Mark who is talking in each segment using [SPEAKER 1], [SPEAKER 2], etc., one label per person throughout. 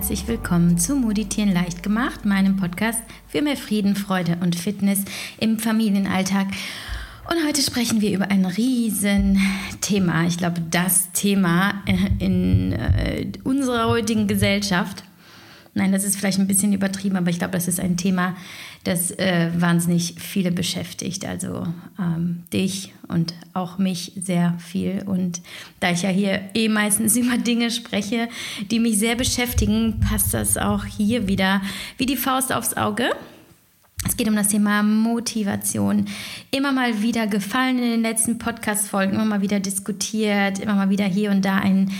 [SPEAKER 1] herzlich willkommen zu Moditieren leicht gemacht, meinem Podcast für mehr Frieden, Freude und Fitness im Familienalltag. Und heute sprechen wir über ein Riesenthema. Ich glaube, das Thema in äh, unserer heutigen Gesellschaft. Nein, das ist vielleicht ein bisschen übertrieben, aber ich glaube, das ist ein Thema, das äh, wahnsinnig viele beschäftigt. Also ähm, dich und auch mich sehr viel. Und da ich ja hier eh meistens über Dinge spreche, die mich sehr beschäftigen, passt das auch hier wieder wie die Faust aufs Auge. Es geht um das Thema Motivation. Immer mal wieder gefallen in den letzten Podcast-Folgen, immer mal wieder diskutiert, immer mal wieder hier und da ein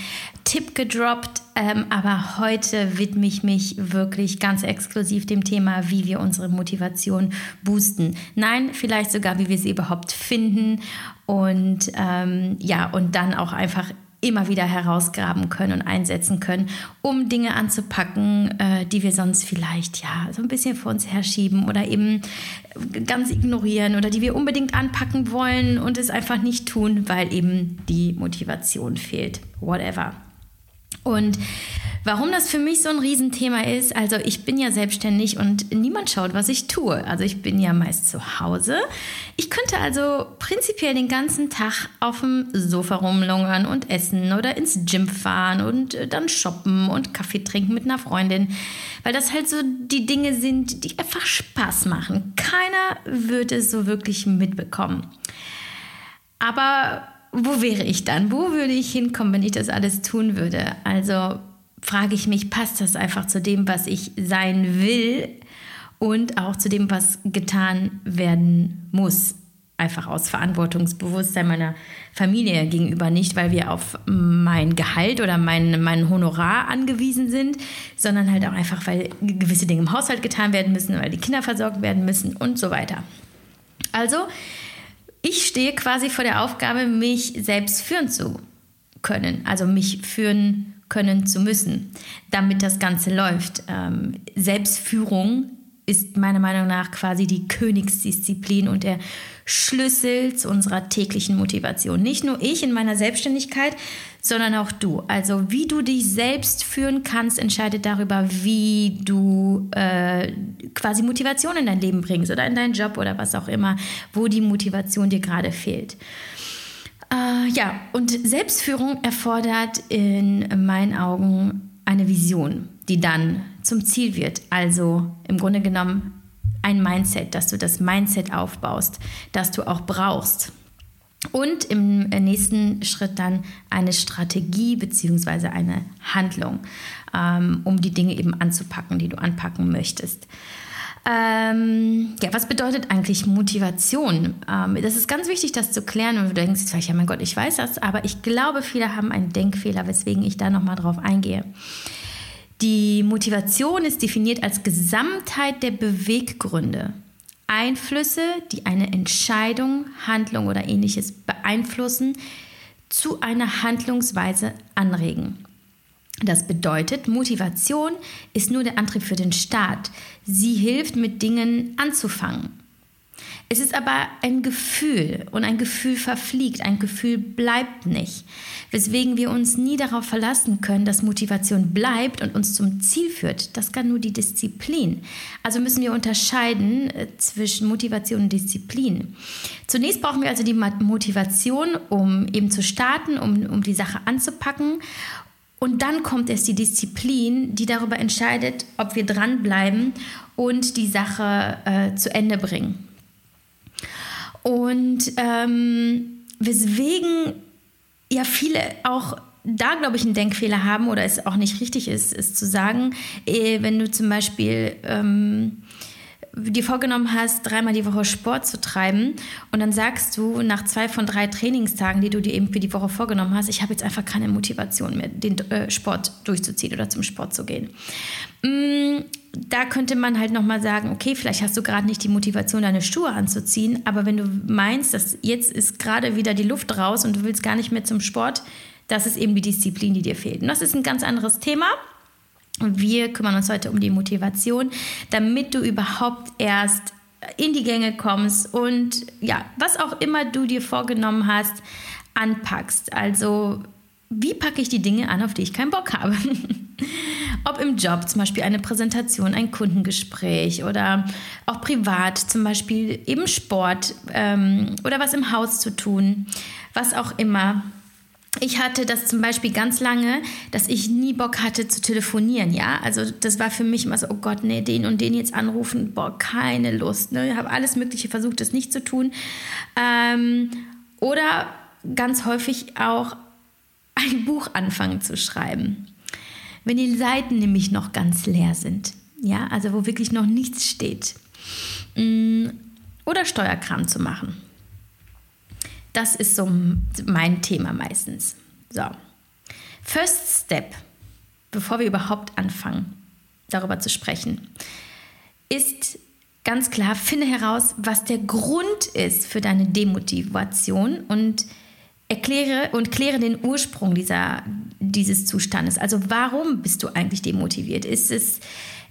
[SPEAKER 1] Tipp gedroppt. Ähm, aber heute widme ich mich wirklich ganz exklusiv dem Thema, wie wir unsere Motivation boosten. Nein, vielleicht sogar, wie wir sie überhaupt finden. Und ähm, ja, und dann auch einfach immer wieder herausgraben können und einsetzen können, um Dinge anzupacken, äh, die wir sonst vielleicht ja so ein bisschen vor uns herschieben oder eben ganz ignorieren oder die wir unbedingt anpacken wollen und es einfach nicht tun, weil eben die Motivation fehlt. Whatever. Und warum das für mich so ein Riesenthema ist, also ich bin ja selbstständig und niemand schaut, was ich tue. Also ich bin ja meist zu Hause. Ich könnte also prinzipiell den ganzen Tag auf dem Sofa rumlungern und essen oder ins Gym fahren und äh, dann shoppen und Kaffee trinken mit einer Freundin, weil das halt so die Dinge sind, die einfach Spaß machen. Keiner würde es so wirklich mitbekommen. Aber wo wäre ich dann? Wo würde ich hinkommen, wenn ich das alles tun würde? Also frage ich mich, passt das einfach zu dem, was ich sein will und auch zu dem, was getan werden muss? Einfach aus Verantwortungsbewusstsein meiner Familie gegenüber, nicht weil wir auf mein Gehalt oder mein, mein Honorar angewiesen sind, sondern halt auch einfach, weil gewisse Dinge im Haushalt getan werden müssen, weil die Kinder versorgt werden müssen und so weiter. Also, ich stehe quasi vor der Aufgabe, mich selbst führen zu können, also mich führen können zu müssen, damit das Ganze läuft. Ähm, Selbstführung ist meiner Meinung nach quasi die Königsdisziplin und der Schlüssel zu unserer täglichen Motivation. Nicht nur ich in meiner Selbstständigkeit, sondern auch du. Also wie du dich selbst führen kannst, entscheidet darüber, wie du äh, quasi Motivation in dein Leben bringst oder in deinen Job oder was auch immer, wo die Motivation dir gerade fehlt. Äh, ja, und Selbstführung erfordert in meinen Augen eine Vision, die dann zum Ziel wird. Also im Grunde genommen ein Mindset, dass du das Mindset aufbaust, das du auch brauchst. Und im nächsten Schritt dann eine Strategie bzw. eine Handlung, ähm, um die Dinge eben anzupacken, die du anpacken möchtest. Ähm, ja, was bedeutet eigentlich Motivation? Ähm, das ist ganz wichtig, das zu klären. Und du denkst vielleicht, ja, mein Gott, ich weiß das, aber ich glaube, viele haben einen Denkfehler, weswegen ich da nochmal drauf eingehe. Die Motivation ist definiert als Gesamtheit der Beweggründe. Einflüsse, die eine Entscheidung, Handlung oder ähnliches beeinflussen, zu einer Handlungsweise anregen. Das bedeutet, Motivation ist nur der Antrieb für den Start. Sie hilft, mit Dingen anzufangen. Es ist aber ein Gefühl und ein Gefühl verfliegt, ein Gefühl bleibt nicht, weswegen wir uns nie darauf verlassen können, dass Motivation bleibt und uns zum Ziel führt. Das kann nur die Disziplin. Also müssen wir unterscheiden äh, zwischen Motivation und Disziplin. Zunächst brauchen wir also die Motivation, um eben zu starten, um, um die Sache anzupacken. Und dann kommt erst die Disziplin, die darüber entscheidet, ob wir dranbleiben und die Sache äh, zu Ende bringen. Und ähm, weswegen ja viele auch da, glaube ich, einen Denkfehler haben oder es auch nicht richtig ist, ist zu sagen, eh, wenn du zum Beispiel ähm, dir vorgenommen hast, dreimal die Woche Sport zu treiben und dann sagst du nach zwei von drei Trainingstagen, die du dir eben für die Woche vorgenommen hast, ich habe jetzt einfach keine Motivation mehr, den äh, Sport durchzuziehen oder zum Sport zu gehen. Mm, da könnte man halt nochmal sagen, okay, vielleicht hast du gerade nicht die Motivation, deine Schuhe anzuziehen, aber wenn du meinst, dass jetzt ist gerade wieder die Luft raus und du willst gar nicht mehr zum Sport, das ist eben die Disziplin, die dir fehlt. Und das ist ein ganz anderes Thema. Wir kümmern uns heute um die Motivation, damit du überhaupt erst in die Gänge kommst und ja, was auch immer du dir vorgenommen hast, anpackst. Also, wie packe ich die Dinge an, auf die ich keinen Bock habe? Ob im Job, zum Beispiel eine Präsentation, ein Kundengespräch oder auch privat, zum Beispiel eben Sport ähm, oder was im Haus zu tun, was auch immer. Ich hatte das zum Beispiel ganz lange, dass ich nie Bock hatte zu telefonieren, ja. Also das war für mich immer so, oh Gott, nee, den und den jetzt anrufen, boah, keine Lust. Ne? Ich habe alles Mögliche versucht, das nicht zu tun. Ähm, oder ganz häufig auch ein Buch anfangen zu schreiben. Wenn die Seiten nämlich noch ganz leer sind, ja, also wo wirklich noch nichts steht. Mm, oder Steuerkram zu machen. Das ist so mein Thema meistens. So. First Step, bevor wir überhaupt anfangen, darüber zu sprechen, ist ganz klar, finde heraus, was der Grund ist für deine Demotivation und erkläre und kläre den Ursprung dieser, dieses Zustandes. Also warum bist du eigentlich demotiviert? Ist es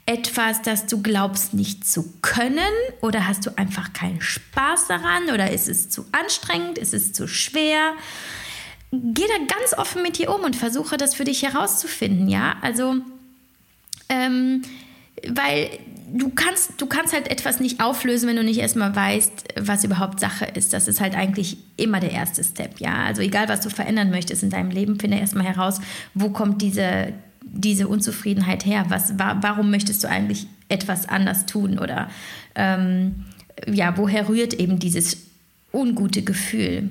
[SPEAKER 1] etwas, das du glaubst nicht zu können oder hast du einfach keinen Spaß daran oder ist es zu anstrengend, ist es zu schwer? Geh da ganz offen mit dir um und versuche das für dich herauszufinden, ja? Also, ähm, weil du kannst, du kannst halt etwas nicht auflösen, wenn du nicht erstmal weißt, was überhaupt Sache ist. Das ist halt eigentlich immer der erste Step, ja. Also egal, was du verändern möchtest in deinem Leben, finde erstmal heraus, wo kommt diese, diese Unzufriedenheit her? Was, warum möchtest du eigentlich etwas anders tun? Oder ähm, ja, woher rührt eben dieses ungute Gefühl?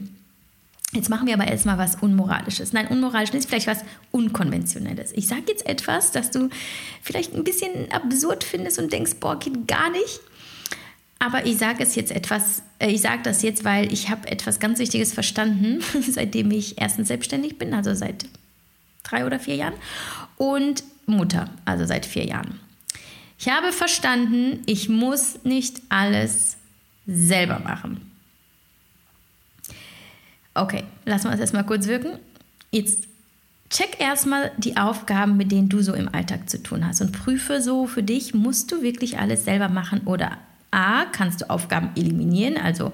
[SPEAKER 1] Jetzt machen wir aber erstmal was Unmoralisches. Nein, unmoralisch ist vielleicht was Unkonventionelles. Ich sage jetzt etwas, das du vielleicht ein bisschen absurd findest und denkst, boah, geht gar nicht. Aber ich sage es jetzt etwas, äh, ich sage das jetzt, weil ich habe etwas ganz Wichtiges verstanden, seitdem ich erstens selbstständig bin, also seit drei oder vier Jahren, und Mutter, also seit vier Jahren. Ich habe verstanden, ich muss nicht alles selber machen. Okay, lassen wir das erstmal kurz wirken. Jetzt check erstmal die Aufgaben, mit denen du so im Alltag zu tun hast und prüfe so für dich, musst du wirklich alles selber machen oder A, kannst du Aufgaben eliminieren, also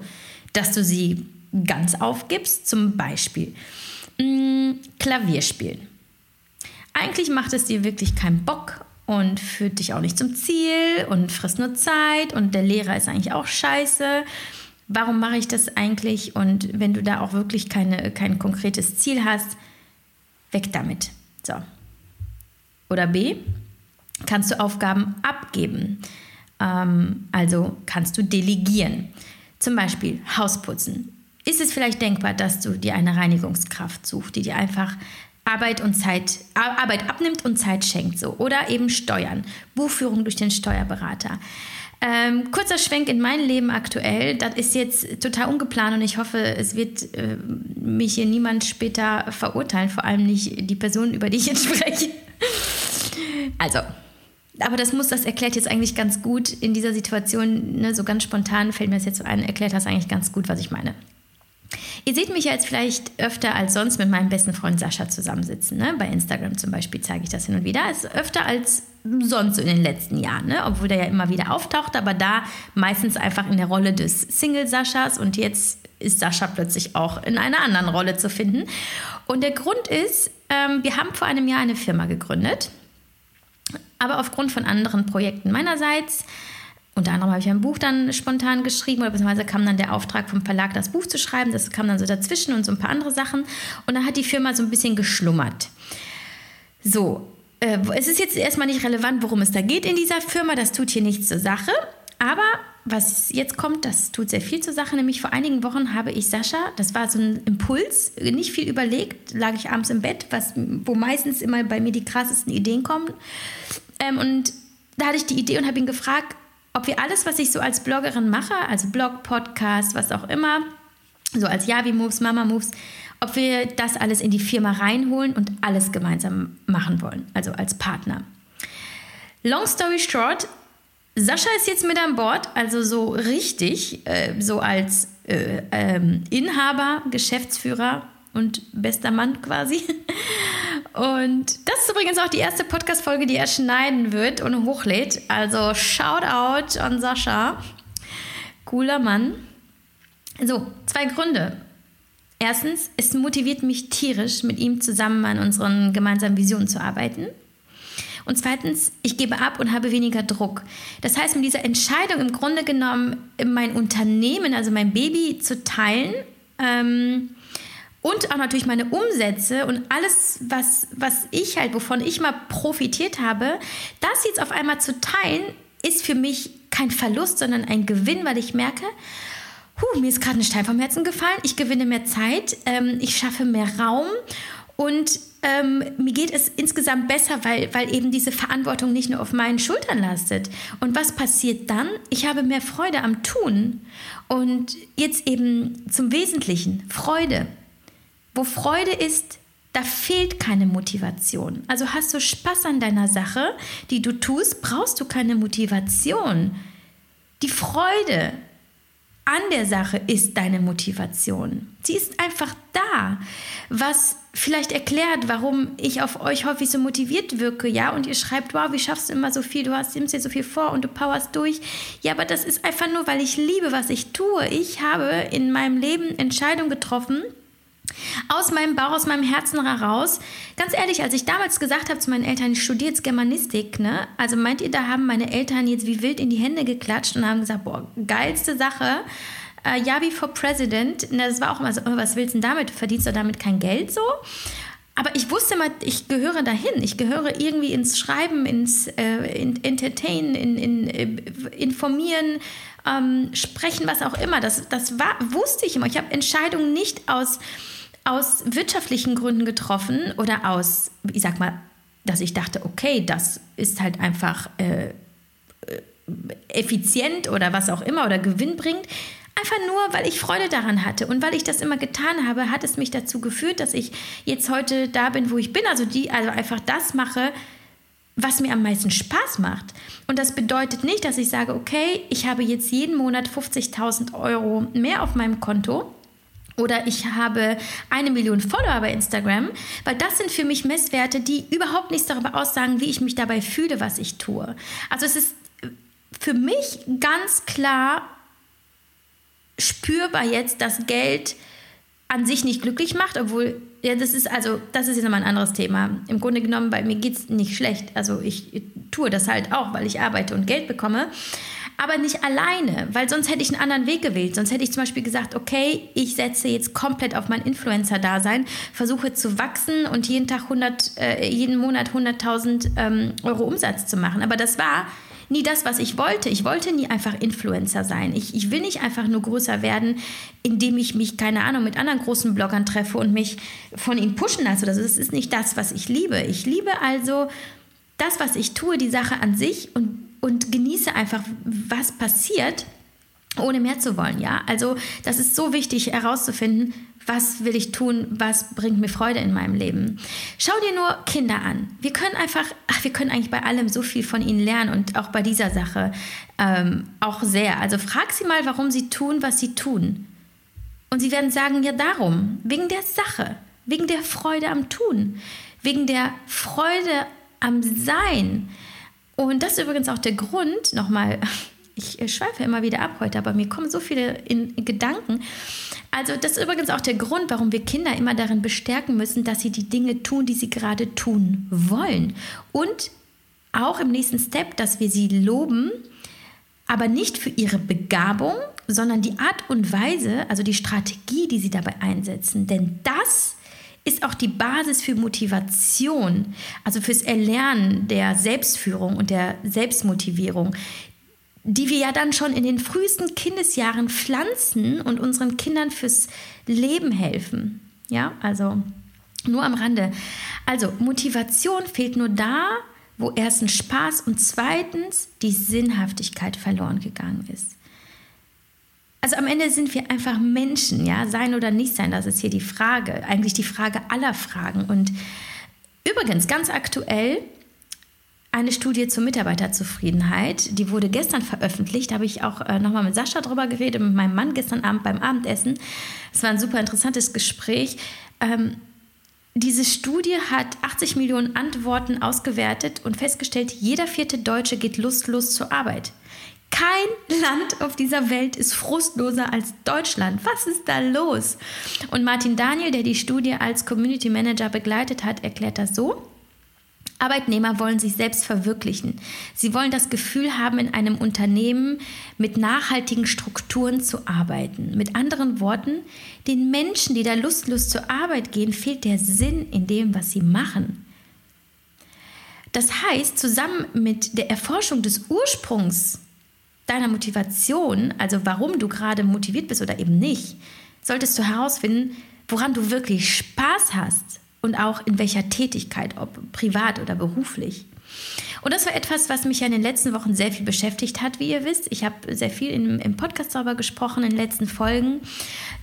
[SPEAKER 1] dass du sie ganz aufgibst, zum Beispiel mh, mm, Klavier spielen. Eigentlich macht es dir wirklich keinen Bock und führt dich auch nicht zum Ziel und frisst nur Zeit und der Lehrer ist eigentlich auch scheiße warum mache ich das eigentlich? Und wenn du da auch wirklich keine, kein konkretes Ziel hast, weg damit. So. Oder B, kannst du Aufgaben abgeben. Ähm, also kannst du delegieren. Zum Beispiel Hausputzen. Ist es vielleicht denkbar, dass du dir eine Reinigungskraft suchst, die dir einfach Arbeit und Zeit, Arbeit abnimmt und Zeit schenkt so. Oder eben Steuern, Buchführung durch den Steuerberater. Ähm, kurzer Schwenk in mein Leben aktuell. Das ist jetzt total ungeplant und ich hoffe, es wird äh, mich hier niemand später verurteilen, vor allem nicht die Person, über die ich jetzt spreche. Also, aber das muss, das erklärt jetzt eigentlich ganz gut in dieser Situation, ne, so ganz spontan fällt mir das jetzt so ein, erklärt das eigentlich ganz gut, was ich meine. Ihr seht mich jetzt vielleicht öfter als sonst mit meinem besten Freund Sascha zusammensitzen. Ne? Bei Instagram zum Beispiel zeige ich das hin und wieder. Es ist öfter als sonst in den letzten Jahren, ne? obwohl der ja immer wieder auftaucht, aber da meistens einfach in der Rolle des Single Saschas und jetzt ist Sascha plötzlich auch in einer anderen Rolle zu finden. Und der Grund ist, ähm, wir haben vor einem Jahr eine Firma gegründet, aber aufgrund von anderen Projekten meinerseits unter anderem habe ich ein Buch dann spontan geschrieben oder beziehungsweise kam dann der Auftrag vom Verlag, das Buch zu schreiben. Das kam dann so dazwischen und so ein paar andere Sachen. Und dann hat die Firma so ein bisschen geschlummert. So, äh, es ist jetzt erstmal nicht relevant, worum es da geht in dieser Firma. Das tut hier nichts zur Sache. Aber was jetzt kommt, das tut sehr viel zur Sache. Nämlich vor einigen Wochen habe ich Sascha, das war so ein Impuls, nicht viel überlegt, lag ich abends im Bett, was, wo meistens immer bei mir die krassesten Ideen kommen. Ähm, und da hatte ich die Idee und habe ihn gefragt, ob wir alles, was ich so als Bloggerin mache, also Blog, Podcast, was auch immer, so als Yavi Moves, Mama Moves, ob wir das alles in die Firma reinholen und alles gemeinsam machen wollen, also als Partner. Long story short, Sascha ist jetzt mit an Bord, also so richtig, äh, so als äh, ähm, Inhaber, Geschäftsführer und bester Mann quasi. Und das ist übrigens auch die erste Podcast-Folge, die er schneiden wird und hochlädt. Also Shoutout an Sascha. Cooler Mann. So, zwei Gründe. Erstens, es motiviert mich tierisch, mit ihm zusammen an unseren gemeinsamen Visionen zu arbeiten. Und zweitens, ich gebe ab und habe weniger Druck. Das heißt, mit dieser Entscheidung im Grunde genommen, mein Unternehmen, also mein Baby zu teilen, ähm, und auch natürlich meine Umsätze und alles, was, was ich halt, wovon ich mal profitiert habe, das jetzt auf einmal zu teilen, ist für mich kein Verlust, sondern ein Gewinn, weil ich merke, huh, mir ist gerade ein Stein vom Herzen gefallen, ich gewinne mehr Zeit, ähm, ich schaffe mehr Raum und ähm, mir geht es insgesamt besser, weil, weil eben diese Verantwortung nicht nur auf meinen Schultern lastet. Und was passiert dann? Ich habe mehr Freude am Tun. Und jetzt eben zum Wesentlichen, Freude. Wo Freude ist, da fehlt keine Motivation. Also hast du Spaß an deiner Sache, die du tust, brauchst du keine Motivation. Die Freude an der Sache ist deine Motivation. Sie ist einfach da, was vielleicht erklärt, warum ich auf euch häufig so motiviert wirke, ja, und ihr schreibt, wow, wie schaffst du immer so viel, du hast nimmst dir so viel vor und du powerst durch. Ja, aber das ist einfach nur, weil ich liebe, was ich tue. Ich habe in meinem Leben Entscheidungen getroffen, aus meinem Bauch, aus meinem Herzen heraus. Ganz ehrlich, als ich damals gesagt habe zu meinen Eltern, ich studiere jetzt Germanistik, ne? Also meint ihr, da haben meine Eltern jetzt wie wild in die Hände geklatscht und haben gesagt, boah, geilste Sache. Äh, Yavi for President. Das war auch immer so, oh, was willst du denn damit? Verdienst du damit kein Geld so? Aber ich wusste mal, ich gehöre dahin. Ich gehöre irgendwie ins Schreiben, ins äh, in, Entertainen, in, in äh, Informieren, ähm, Sprechen, was auch immer. Das, das war, wusste ich immer. Ich habe Entscheidungen nicht aus aus wirtschaftlichen Gründen getroffen oder aus, ich sag mal, dass ich dachte, okay, das ist halt einfach äh, äh, effizient oder was auch immer oder Gewinn bringt. Einfach nur, weil ich Freude daran hatte und weil ich das immer getan habe, hat es mich dazu geführt, dass ich jetzt heute da bin, wo ich bin. Also die, also einfach das mache, was mir am meisten Spaß macht. Und das bedeutet nicht, dass ich sage, okay, ich habe jetzt jeden Monat 50.000 Euro mehr auf meinem Konto oder ich habe eine Million Follower bei Instagram, weil das sind für mich Messwerte, die überhaupt nichts darüber aussagen, wie ich mich dabei fühle, was ich tue. Also es ist für mich ganz klar spürbar jetzt, dass Geld an sich nicht glücklich macht, obwohl, ja, das ist also, das ist jetzt nochmal ein anderes Thema. Im Grunde genommen, bei mir geht es nicht schlecht. Also ich tue das halt auch, weil ich arbeite und Geld bekomme aber nicht alleine, weil sonst hätte ich einen anderen Weg gewählt. Sonst hätte ich zum Beispiel gesagt, okay, ich setze jetzt komplett auf mein Influencer-Dasein, versuche zu wachsen und jeden Tag 100, äh, jeden Monat 100.000 ähm, Euro Umsatz zu machen. Aber das war nie das, was ich wollte. Ich wollte nie einfach Influencer sein. Ich, ich will nicht einfach nur größer werden, indem ich mich, keine Ahnung, mit anderen großen Bloggern treffe und mich von ihnen pushen lasse. Das ist nicht das, was ich liebe. Ich liebe also das, was ich tue, die Sache an sich und und genieße einfach, was passiert, ohne mehr zu wollen. Ja, also das ist so wichtig herauszufinden, was will ich tun, was bringt mir Freude in meinem Leben. Schau dir nur Kinder an. Wir können einfach, ach, wir können eigentlich bei allem so viel von ihnen lernen und auch bei dieser Sache ähm, auch sehr. Also frag sie mal, warum sie tun, was sie tun. Und sie werden sagen, ja darum, wegen der Sache, wegen der Freude am Tun, wegen der Freude am Sein. Und das ist übrigens auch der Grund, nochmal, ich schweife immer wieder ab heute, aber mir kommen so viele in, in Gedanken. Also das ist übrigens auch der Grund, warum wir Kinder immer darin bestärken müssen, dass sie die Dinge tun, die sie gerade tun wollen. Und auch im nächsten Step, dass wir sie loben, aber nicht für ihre Begabung, sondern die Art und Weise, also die Strategie, die sie dabei einsetzen. Denn das ist auch die Basis für Motivation, also fürs Erlernen der Selbstführung und der Selbstmotivierung, die wir ja dann schon in den frühesten Kindesjahren pflanzen und unseren Kindern fürs Leben helfen. Ja, also nur am Rande. Also Motivation fehlt nur da, wo erstens Spaß und zweitens die Sinnhaftigkeit verloren gegangen ist. Also am Ende sind wir einfach Menschen, ja, sein oder nicht sein, das ist hier die Frage, eigentlich die Frage aller Fragen. Und übrigens, ganz aktuell, eine Studie zur Mitarbeiterzufriedenheit, die wurde gestern veröffentlicht, da habe ich auch äh, nochmal mit Sascha drüber geredet, mit meinem Mann gestern Abend beim Abendessen. Es war ein super interessantes Gespräch. Ähm, diese Studie hat 80 Millionen Antworten ausgewertet und festgestellt, jeder vierte Deutsche geht lustlos zur Arbeit. Kein Land auf dieser Welt ist frustloser als Deutschland. Was ist da los? Und Martin Daniel, der die Studie als Community Manager begleitet hat, erklärt das so. Arbeitnehmer wollen sich selbst verwirklichen. Sie wollen das Gefühl haben, in einem Unternehmen mit nachhaltigen Strukturen zu arbeiten. Mit anderen Worten, den Menschen, die da lustlos zur Arbeit gehen, fehlt der Sinn in dem, was sie machen. Das heißt, zusammen mit der Erforschung des Ursprungs deiner Motivation, also warum du gerade motiviert bist oder eben nicht, solltest du herausfinden, woran du wirklich Spaß hast und auch in welcher Tätigkeit, ob privat oder beruflich. Und das war etwas, was mich ja in den letzten Wochen sehr viel beschäftigt hat, wie ihr wisst. Ich habe sehr viel im, im Podcast darüber gesprochen, in den letzten Folgen,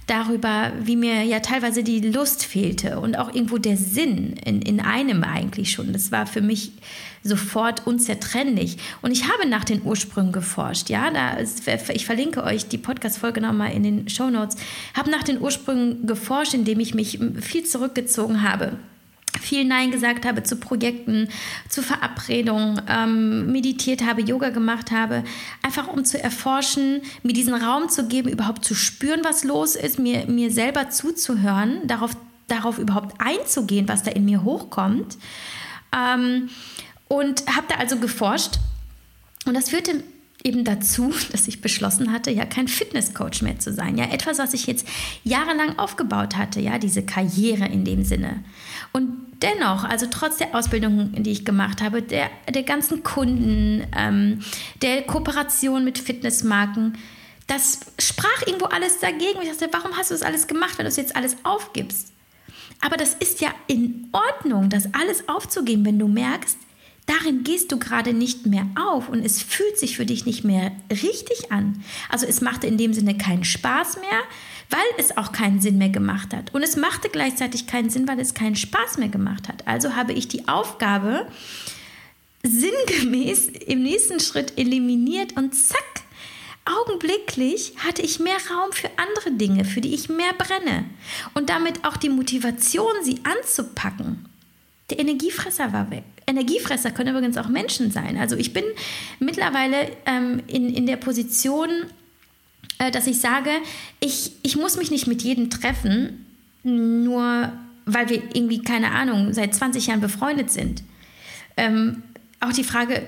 [SPEAKER 1] darüber, wie mir ja teilweise die Lust fehlte und auch irgendwo der Sinn in, in einem eigentlich schon. Das war für mich sofort unzertrennlich. Und ich habe nach den Ursprüngen geforscht. Ja, da ist, ich verlinke euch die Podcast-Folge nochmal in den Show Notes. Habe nach den Ursprüngen geforscht, indem ich mich viel zurückgezogen habe viel Nein gesagt habe zu Projekten, zu Verabredungen, ähm, meditiert habe, Yoga gemacht habe, einfach um zu erforschen, mir diesen Raum zu geben, überhaupt zu spüren, was los ist, mir, mir selber zuzuhören, darauf, darauf überhaupt einzugehen, was da in mir hochkommt. Ähm, und habe da also geforscht. Und das führte eben dazu, dass ich beschlossen hatte, ja kein Fitnesscoach mehr zu sein. Ja, etwas, was ich jetzt jahrelang aufgebaut hatte, ja, diese Karriere in dem Sinne. Und dennoch, also trotz der Ausbildung, die ich gemacht habe, der, der ganzen Kunden, ähm, der Kooperation mit Fitnessmarken, das sprach irgendwo alles dagegen. Ich dachte, warum hast du das alles gemacht, wenn du es jetzt alles aufgibst? Aber das ist ja in Ordnung, das alles aufzugeben, wenn du merkst, darin gehst du gerade nicht mehr auf und es fühlt sich für dich nicht mehr richtig an. Also es machte in dem Sinne keinen Spaß mehr, weil es auch keinen Sinn mehr gemacht hat. Und es machte gleichzeitig keinen Sinn, weil es keinen Spaß mehr gemacht hat. Also habe ich die Aufgabe sinngemäß im nächsten Schritt eliminiert und zack, augenblicklich hatte ich mehr Raum für andere Dinge, für die ich mehr brenne. Und damit auch die Motivation, sie anzupacken. Der Energiefresser war weg. Energiefresser können übrigens auch Menschen sein. Also ich bin mittlerweile ähm, in, in der Position, dass ich sage, ich, ich muss mich nicht mit jedem treffen, nur weil wir irgendwie, keine Ahnung, seit 20 Jahren befreundet sind. Ähm, auch die Frage,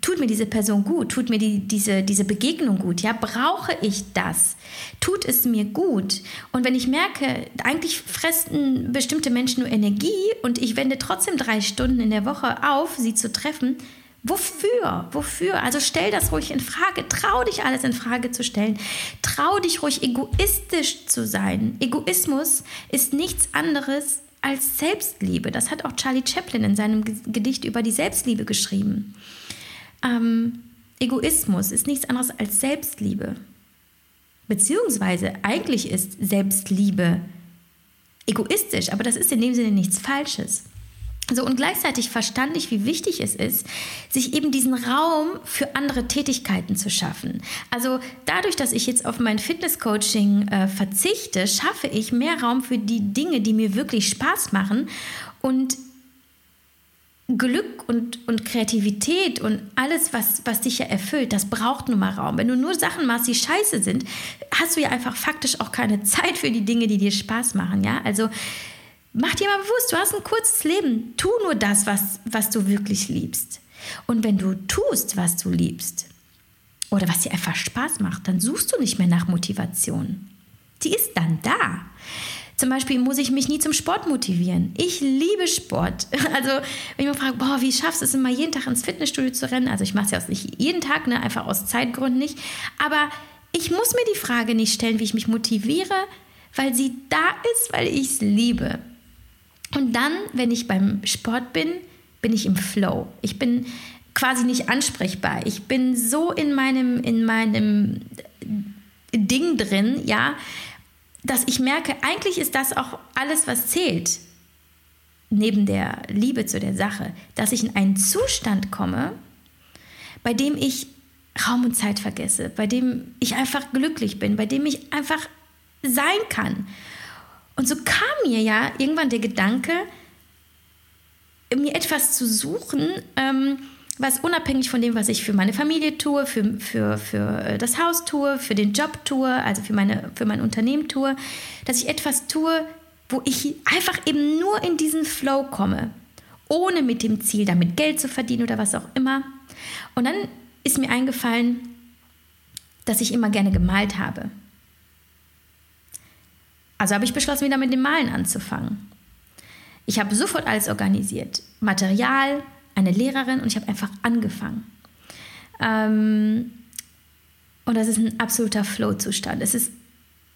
[SPEAKER 1] tut mir diese Person gut? Tut mir die, diese, diese Begegnung gut? Ja, brauche ich das? Tut es mir gut? Und wenn ich merke, eigentlich fressen bestimmte Menschen nur Energie und ich wende trotzdem drei Stunden in der Woche auf, sie zu treffen, Wofür? Wofür? Also stell das ruhig in Frage. Trau dich alles in Frage zu stellen. Trau dich ruhig egoistisch zu sein. Egoismus ist nichts anderes als Selbstliebe. Das hat auch Charlie Chaplin in seinem Gedicht über die Selbstliebe geschrieben. Ähm, Egoismus ist nichts anderes als Selbstliebe. Beziehungsweise eigentlich ist Selbstliebe egoistisch, aber das ist in dem Sinne nichts Falsches. So, und gleichzeitig verstand ich, wie wichtig es ist, sich eben diesen Raum für andere Tätigkeiten zu schaffen. Also dadurch, dass ich jetzt auf mein Fitnesscoaching äh, verzichte, schaffe ich mehr Raum für die Dinge, die mir wirklich Spaß machen und Glück und, und Kreativität und alles, was, was dich ja erfüllt, das braucht nun mal Raum. Wenn du nur Sachen machst, die scheiße sind, hast du ja einfach faktisch auch keine Zeit für die Dinge, die dir Spaß machen. Ja? Also mach dir mal bewusst, du hast ein kurzes Leben. Tu nur das, was, was du wirklich liebst. Und wenn du tust, was du liebst, oder was dir einfach Spaß macht, dann suchst du nicht mehr nach Motivation. Die ist dann da. Zum Beispiel muss ich mich nie zum Sport motivieren. Ich liebe Sport. Also, wenn ich mir frage, boah, wie schaffst du es immer jeden Tag ins Fitnessstudio zu rennen? Also, ich mache es ja nicht jeden Tag, ne, einfach aus Zeitgründen nicht. Aber ich muss mir die Frage nicht stellen, wie ich mich motiviere, weil sie da ist, weil ich es liebe. Und dann, wenn ich beim Sport bin, bin ich im Flow. Ich bin quasi nicht ansprechbar. Ich bin so in meinem, in meinem Ding drin, ja, dass ich merke, eigentlich ist das auch alles, was zählt, neben der Liebe zu der Sache, dass ich in einen Zustand komme, bei dem ich Raum und Zeit vergesse, bei dem ich einfach glücklich bin, bei dem ich einfach sein kann. Und so kam mir ja irgendwann der Gedanke, mir etwas zu suchen, ähm, was unabhängig von dem, was ich für meine Familie tue, für, für, für äh, das Haus tue, für den Job tue, also für, meine, für mein Unternehmen tue, dass ich etwas tue, wo ich einfach eben nur in diesen Flow komme. ohne mit dem Ziel, damit Geld zu verdienen oder was auch immer. Und dann ist mir eingefallen, dass ich immer gerne gemalt habe. Also habe ich beschlossen, wieder mit dem Malen anzufangen. Ich habe sofort alles organisiert. Material, eine Lehrerin und ich habe einfach angefangen. Ähm, und das ist ein absoluter Flow-Zustand. Es ist,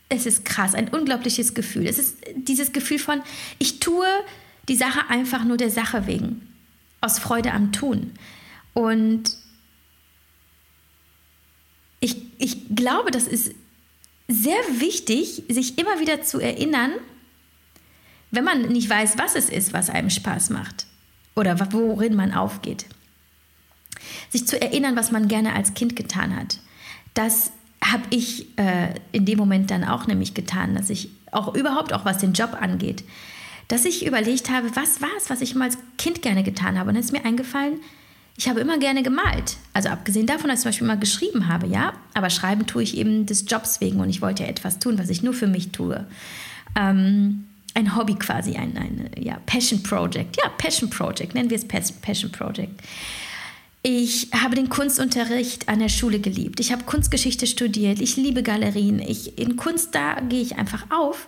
[SPEAKER 1] es ist krass, ein unglaubliches Gefühl. Es ist dieses Gefühl von, ich tue die Sache einfach nur der Sache wegen, aus Freude am Tun. Und ich, ich glaube, das ist sehr wichtig, sich immer wieder zu erinnern, wenn man nicht weiß, was es ist, was einem Spaß macht oder worin man aufgeht. Sich zu erinnern, was man gerne als Kind getan hat. Das habe ich äh, in dem Moment dann auch nämlich getan, dass ich auch überhaupt auch was den Job angeht, dass ich überlegt habe, was war es, was ich mal als Kind gerne getan habe. Und dann ist mir eingefallen, ich habe immer gerne gemalt. Also abgesehen davon, dass ich zum Beispiel mal geschrieben habe, ja. Aber schreiben tue ich eben des Jobs wegen und ich wollte ja etwas tun, was ich nur für mich tue. Ähm, ein Hobby quasi, ein, ein ja, Passion Project. Ja, Passion Project, nennen wir es Passion Project. Ich habe den Kunstunterricht an der Schule geliebt. Ich habe Kunstgeschichte studiert. Ich liebe Galerien. Ich, in Kunst, da gehe ich einfach auf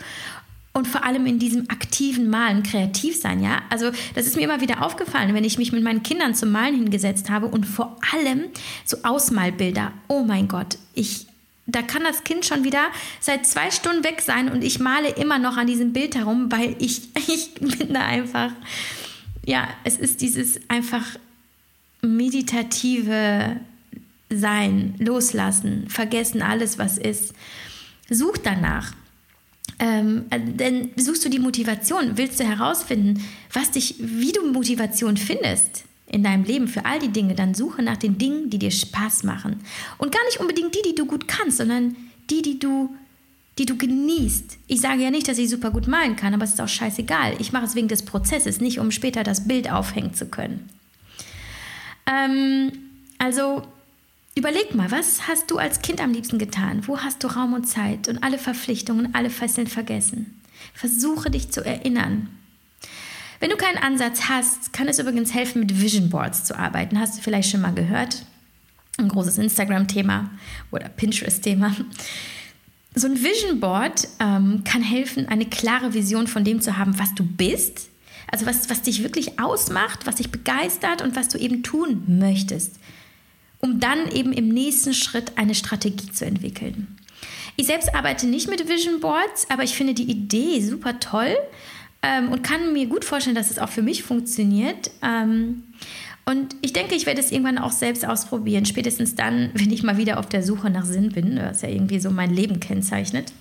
[SPEAKER 1] und vor allem in diesem aktiven Malen kreativ sein, ja? Also, das ist mir immer wieder aufgefallen, wenn ich mich mit meinen Kindern zum Malen hingesetzt habe und vor allem so Ausmalbilder. Oh mein Gott, ich da kann das Kind schon wieder seit zwei Stunden weg sein und ich male immer noch an diesem Bild herum, weil ich, ich bin da einfach, ja, es ist dieses einfach meditative Sein, loslassen, vergessen alles, was ist. Such danach. Ähm, denn suchst du die Motivation, willst du herausfinden, was dich, wie du Motivation findest in deinem Leben für all die Dinge, dann suche nach den Dingen, die dir Spaß machen. Und gar nicht unbedingt die, die du gut kannst, sondern die, die du, die du genießt. Ich sage ja nicht, dass ich super gut malen kann, aber es ist auch scheißegal. Ich mache es wegen des Prozesses, nicht um später das Bild aufhängen zu können. Ähm, also Überleg mal, was hast du als Kind am liebsten getan? Wo hast du Raum und Zeit und alle Verpflichtungen, alle Fesseln vergessen? Versuche dich zu erinnern. Wenn du keinen Ansatz hast, kann es übrigens helfen, mit Vision Boards zu arbeiten. Hast du vielleicht schon mal gehört? Ein großes Instagram-Thema oder Pinterest-Thema. So ein Vision Board ähm, kann helfen, eine klare Vision von dem zu haben, was du bist. Also was, was dich wirklich ausmacht, was dich begeistert und was du eben tun möchtest um dann eben im nächsten Schritt eine Strategie zu entwickeln. Ich selbst arbeite nicht mit Vision Boards, aber ich finde die Idee super toll ähm, und kann mir gut vorstellen, dass es auch für mich funktioniert. Ähm, und ich denke, ich werde es irgendwann auch selbst ausprobieren, spätestens dann, wenn ich mal wieder auf der Suche nach Sinn bin, was ja irgendwie so mein Leben kennzeichnet.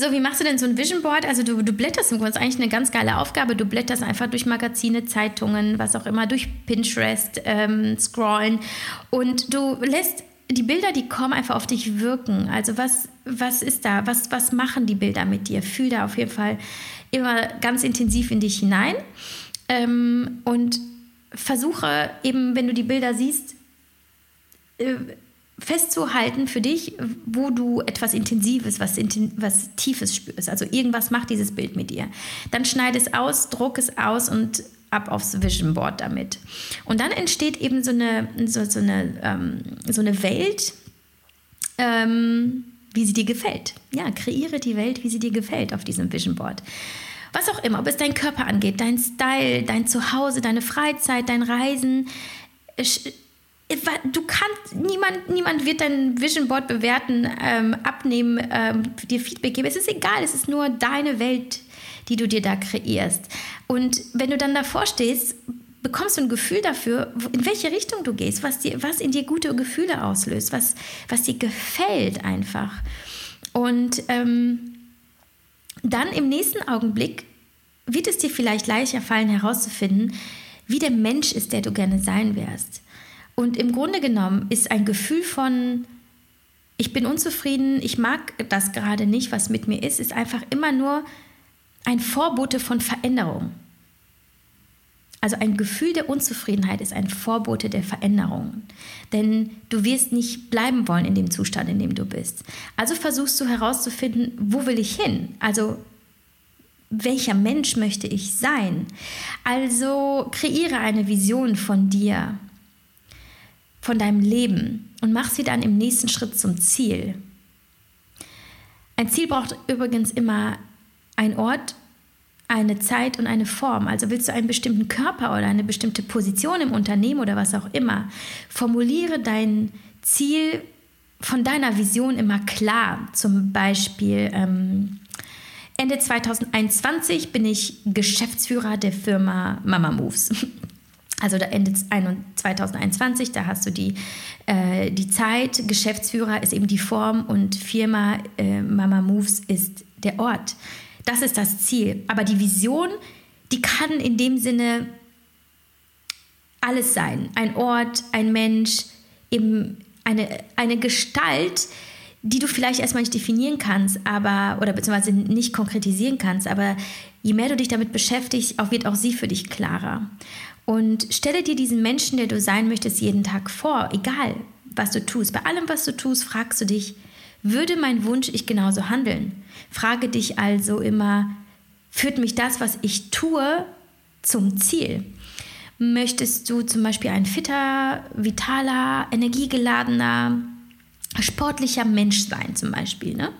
[SPEAKER 1] So, wie machst du denn so ein Vision Board? Also du, du blätterst im Grunde, das ist eigentlich eine ganz geile Aufgabe. Du blätterst einfach durch Magazine, Zeitungen, was auch immer, durch Pinterest ähm, scrollen und du lässt die Bilder, die kommen, einfach auf dich wirken. Also was, was ist da? Was, was machen die Bilder mit dir? Fühl da auf jeden Fall immer ganz intensiv in dich hinein ähm, und versuche eben, wenn du die Bilder siehst, äh, festzuhalten für dich, wo du etwas Intensives, was, was Tiefes spürst. Also irgendwas macht dieses Bild mit dir. Dann schneide es aus, druck es aus und ab aufs Vision Board damit. Und dann entsteht eben so eine, so, so eine, ähm, so eine Welt, ähm, wie sie dir gefällt. Ja, kreiere die Welt, wie sie dir gefällt auf diesem Vision Board. Was auch immer, ob es dein Körper angeht, dein Style, dein Zuhause, deine Freizeit, dein Reisen du kannst, niemand, niemand wird dein Vision Board bewerten, ähm, abnehmen, ähm, dir Feedback geben. Es ist egal, es ist nur deine Welt, die du dir da kreierst. Und wenn du dann davor stehst, bekommst du ein Gefühl dafür, in welche Richtung du gehst, was, dir, was in dir gute Gefühle auslöst, was, was dir gefällt einfach. Und ähm, dann im nächsten Augenblick wird es dir vielleicht leichter fallen herauszufinden, wie der Mensch ist, der du gerne sein wärst. Und im Grunde genommen ist ein Gefühl von, ich bin unzufrieden, ich mag das gerade nicht, was mit mir ist, ist einfach immer nur ein Vorbote von Veränderung. Also ein Gefühl der Unzufriedenheit ist ein Vorbote der Veränderung. Denn du wirst nicht bleiben wollen in dem Zustand, in dem du bist. Also versuchst du herauszufinden, wo will ich hin? Also welcher Mensch möchte ich sein? Also kreiere eine Vision von dir, von deinem Leben und mach sie dann im nächsten Schritt zum Ziel. Ein Ziel braucht übrigens immer einen Ort, eine Zeit und eine Form. Also willst du einen bestimmten Körper oder eine bestimmte Position im Unternehmen oder was auch immer, formuliere dein Ziel von deiner Vision immer klar. Zum Beispiel ähm, Ende 2021 bin ich Geschäftsführer der Firma Mama Moves. Also Ende 2021, da hast du die, äh, die Zeit. Geschäftsführer ist eben die Form und Firma äh, Mama Moves ist der Ort. Das ist das Ziel. Aber die Vision, die kann in dem Sinne alles sein. Ein Ort, ein Mensch, eben eine, eine Gestalt, die du vielleicht erstmal nicht definieren kannst, aber oder beziehungsweise nicht konkretisieren kannst, aber je mehr du dich damit beschäftigst, auch wird auch sie für dich klarer. Und stelle dir diesen Menschen, der du sein möchtest, jeden Tag vor, egal was du tust. Bei allem, was du tust, fragst du dich, würde mein Wunsch ich genauso handeln? Frage dich also immer, führt mich das, was ich tue, zum Ziel? Möchtest du zum Beispiel ein fitter, vitaler, energiegeladener, sportlicher Mensch sein, zum Beispiel, ne?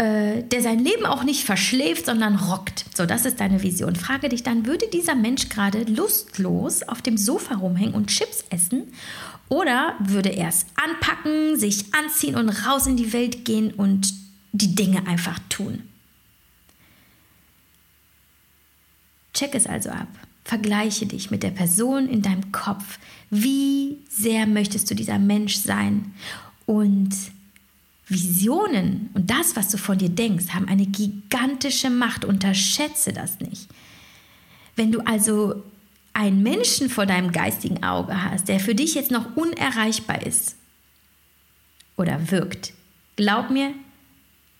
[SPEAKER 1] Äh, der sein Leben auch nicht verschläft, sondern rockt. So, das ist deine Vision. Frage dich dann, würde dieser Mensch gerade lustlos auf dem Sofa rumhängen und Chips essen? Oder würde er es anpacken, sich anziehen und raus in die Welt gehen und die Dinge einfach tun? Check es also ab. Vergleiche dich mit der Person in deinem Kopf. Wie sehr möchtest du dieser Mensch sein? Und Visionen und das, was du von dir denkst, haben eine gigantische Macht. Unterschätze das nicht. Wenn du also einen Menschen vor deinem geistigen Auge hast, der für dich jetzt noch unerreichbar ist oder wirkt, glaub mir,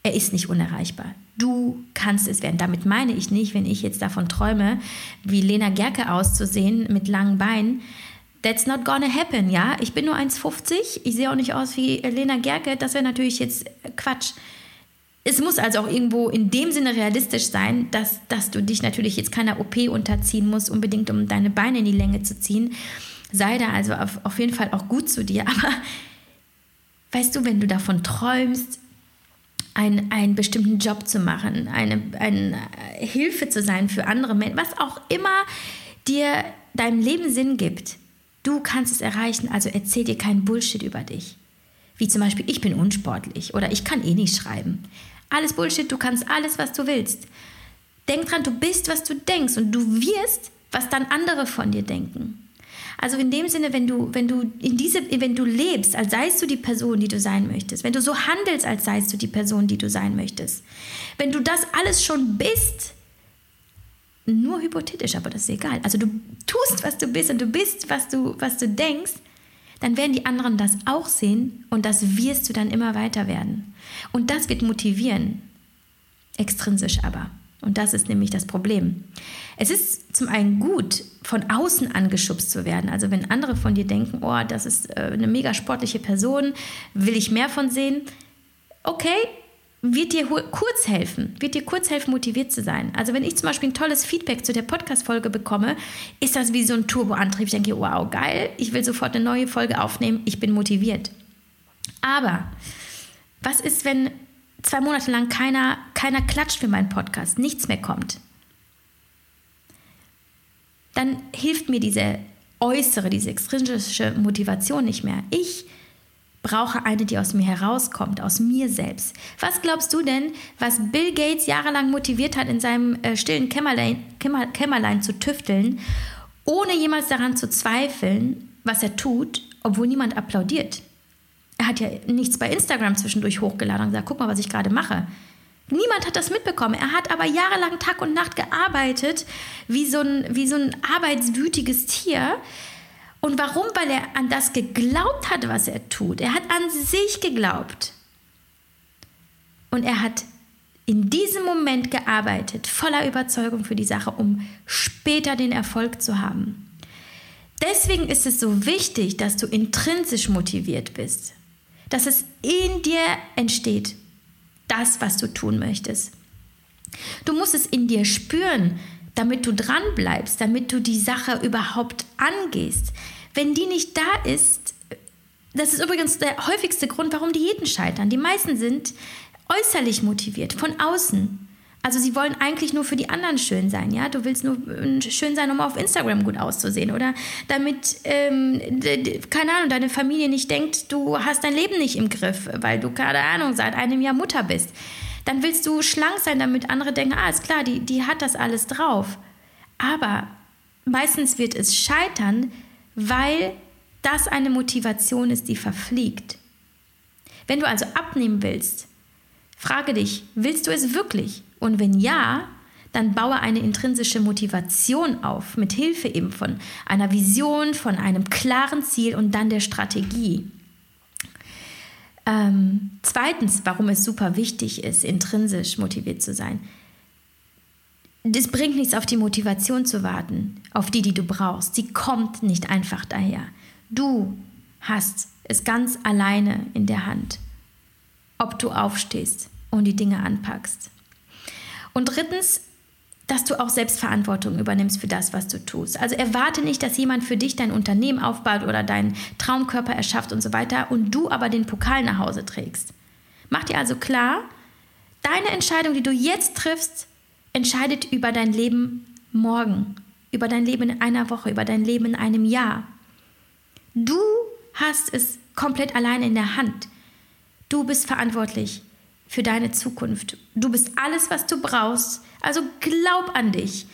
[SPEAKER 1] er ist nicht unerreichbar. Du kannst es werden. Damit meine ich nicht, wenn ich jetzt davon träume, wie Lena Gerke auszusehen mit langen Beinen. That's not gonna happen, ja? Ich bin nur 1,50. Ich sehe auch nicht aus wie Lena Gerke. Das wäre natürlich jetzt Quatsch. Es muss also auch irgendwo in dem Sinne realistisch sein, dass, dass du dich natürlich jetzt keiner OP unterziehen musst, unbedingt um deine Beine in die Länge zu ziehen. Sei da also auf, auf jeden Fall auch gut zu dir. Aber weißt du, wenn du davon träumst, ein, einen bestimmten Job zu machen, eine, eine Hilfe zu sein für andere Menschen, was auch immer dir deinem Leben Sinn gibt. Du kannst es erreichen, also erzähl dir keinen Bullshit über dich. Wie zum Beispiel, ich bin unsportlich oder ich kann eh nicht schreiben. Alles Bullshit, du kannst alles, was du willst. Denk dran, du bist, was du denkst und du wirst, was dann andere von dir denken. Also in dem Sinne, wenn du, wenn du in diese, wenn du lebst, als seist du die Person, die du sein möchtest, wenn du so handelst, als seist du die Person, die du sein möchtest, wenn du das alles schon bist, nur hypothetisch, aber das ist egal. Also du tust, was du bist und du bist, was du, was du denkst, dann werden die anderen das auch sehen und das wirst du dann immer weiter werden. Und das wird motivieren, extrinsisch aber. Und das ist nämlich das Problem. Es ist zum einen gut, von außen angeschubst zu werden. Also wenn andere von dir denken, oh, das ist äh, eine mega sportliche Person, will ich mehr von sehen. Okay, wird dir kurz helfen, wird dir kurz helfen, motiviert zu sein. Also wenn ich zum Beispiel ein tolles Feedback zu der Podcast-Folge bekomme, ist das wie so ein Turboantrieb. Ich denke, wow, geil, ich will sofort eine neue Folge aufnehmen, ich bin motiviert. Aber was ist, wenn zwei Monate lang keiner, keiner klatscht für meinen Podcast, nichts mehr kommt, dann hilft mir diese äußere, diese extrinsische Motivation nicht mehr. Ich brauche eine, die aus mir herauskommt, aus mir selbst. Was glaubst du denn, was Bill Gates jahrelang motiviert hat, in seinem äh, stillen Kämmerlein, Kämmer, Kämmerlein zu tüfteln, ohne jemals daran zu zweifeln, was er tut, obwohl niemand applaudiert? Er hat ja nichts bei Instagram zwischendurch hochgeladen und gesagt, guck mal, was ich gerade mache. Niemand hat das mitbekommen. Er hat aber jahrelang Tag und Nacht gearbeitet, wie so ein, wie so ein arbeitswütiges Tier. Und warum? Weil er an das geglaubt hat, was er tut. Er hat an sich geglaubt. Und er hat in diesem Moment gearbeitet, voller Überzeugung für die Sache, um später den Erfolg zu haben. Deswegen ist es so wichtig, dass du intrinsisch motiviert bist dass es in dir entsteht, das, was du tun möchtest. Du musst es in dir spüren, damit du dran bleibst, damit du die Sache überhaupt angehst. Wenn die nicht da ist, das ist übrigens der häufigste Grund, warum Diäten scheitern. Die meisten sind äußerlich motiviert, von außen. Also sie wollen eigentlich nur für die anderen schön sein, ja. Du willst nur äh, schön sein, um auf Instagram gut auszusehen oder damit, ähm, keine Ahnung, deine Familie nicht denkt, du hast dein Leben nicht im Griff, weil du, keine Ahnung, seit einem Jahr Mutter bist. Dann willst du schlank sein, damit andere denken, ah, ist klar, die, die hat das alles drauf. Aber meistens wird es scheitern, weil das eine Motivation ist, die verfliegt. Wenn du also abnehmen willst, frage dich, willst du es wirklich? Und wenn ja, dann baue eine intrinsische Motivation auf, mit Hilfe eben von einer Vision, von einem klaren Ziel und dann der Strategie. Ähm, zweitens, warum es super wichtig ist, intrinsisch motiviert zu sein. Es bringt nichts, auf die Motivation zu warten, auf die, die du brauchst. Sie kommt nicht einfach daher. Du hast es ganz alleine in der Hand, ob du aufstehst und die Dinge anpackst. Und drittens, dass du auch Selbstverantwortung übernimmst für das, was du tust. Also erwarte nicht, dass jemand für dich dein Unternehmen aufbaut oder deinen Traumkörper erschafft und so weiter und du aber den Pokal nach Hause trägst. Mach dir also klar, deine Entscheidung, die du jetzt triffst, entscheidet über dein Leben morgen, über dein Leben in einer Woche, über dein Leben in einem Jahr. Du hast es komplett alleine in der Hand. Du bist verantwortlich für deine Zukunft. Du bist alles, was du brauchst. Also glaub an dich.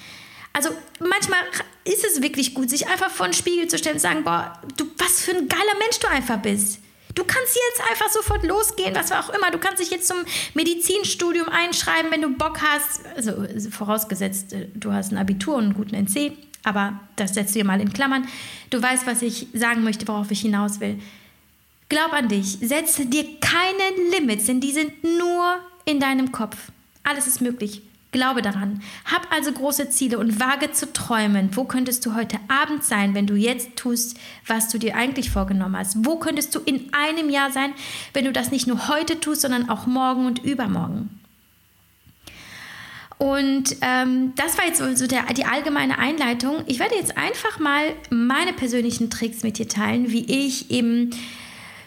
[SPEAKER 1] Also manchmal ist es wirklich gut, sich einfach vor den Spiegel zu stellen und sagen, boah, du, was für ein geiler Mensch du einfach bist. Du kannst jetzt einfach sofort losgehen, was auch immer. Du kannst dich jetzt zum Medizinstudium einschreiben, wenn du Bock hast. Also vorausgesetzt, äh, du hast ein Abitur und einen guten NC. Aber das setzt du dir mal in Klammern. Du weißt, was ich sagen möchte, worauf ich hinaus will. Glaub an dich, setze dir keine Limits, denn die sind nur in deinem Kopf. Alles ist möglich. Glaube daran. Hab also große Ziele und wage zu träumen. Wo könntest du heute Abend sein, wenn du jetzt tust, was du dir eigentlich vorgenommen hast? Wo könntest du in einem Jahr sein, wenn du das nicht nur heute tust, sondern auch morgen und übermorgen? Und ähm, das war jetzt so, der, die allgemeine Einleitung. Ich werde jetzt einfach mal meine persönlichen Tricks mit dir teilen, wie ich eben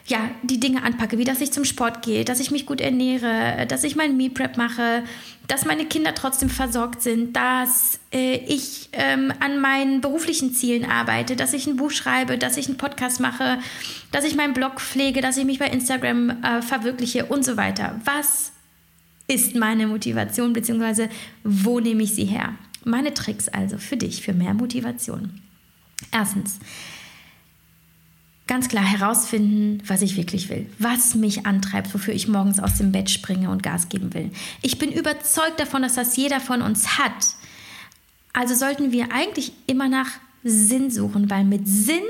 [SPEAKER 1] ja, die Dinge anpacke, wie dass ich zum Sport gehe, dass ich mich gut ernähre, dass ich mein Meal Prep mache, dass meine Kinder trotzdem versorgt sind, dass äh, ich ähm, an meinen beruflichen Zielen arbeite, dass ich ein Buch schreibe, dass ich einen Podcast mache, dass ich meinen Blog pflege, dass ich mich bei Instagram äh, verwirkliche und so weiter. Was ist meine Motivation bzw. wo nehme ich sie her? Meine Tricks also für dich, für mehr Motivation. Erstens, ganz klar herausfinden, was ich wirklich will, was mich antreibt, wofür ich morgens aus dem Bett springe und Gas geben will. Ich bin überzeugt davon, dass das jeder von uns hat. Also sollten wir eigentlich immer nach Sinn suchen, weil mit Sinn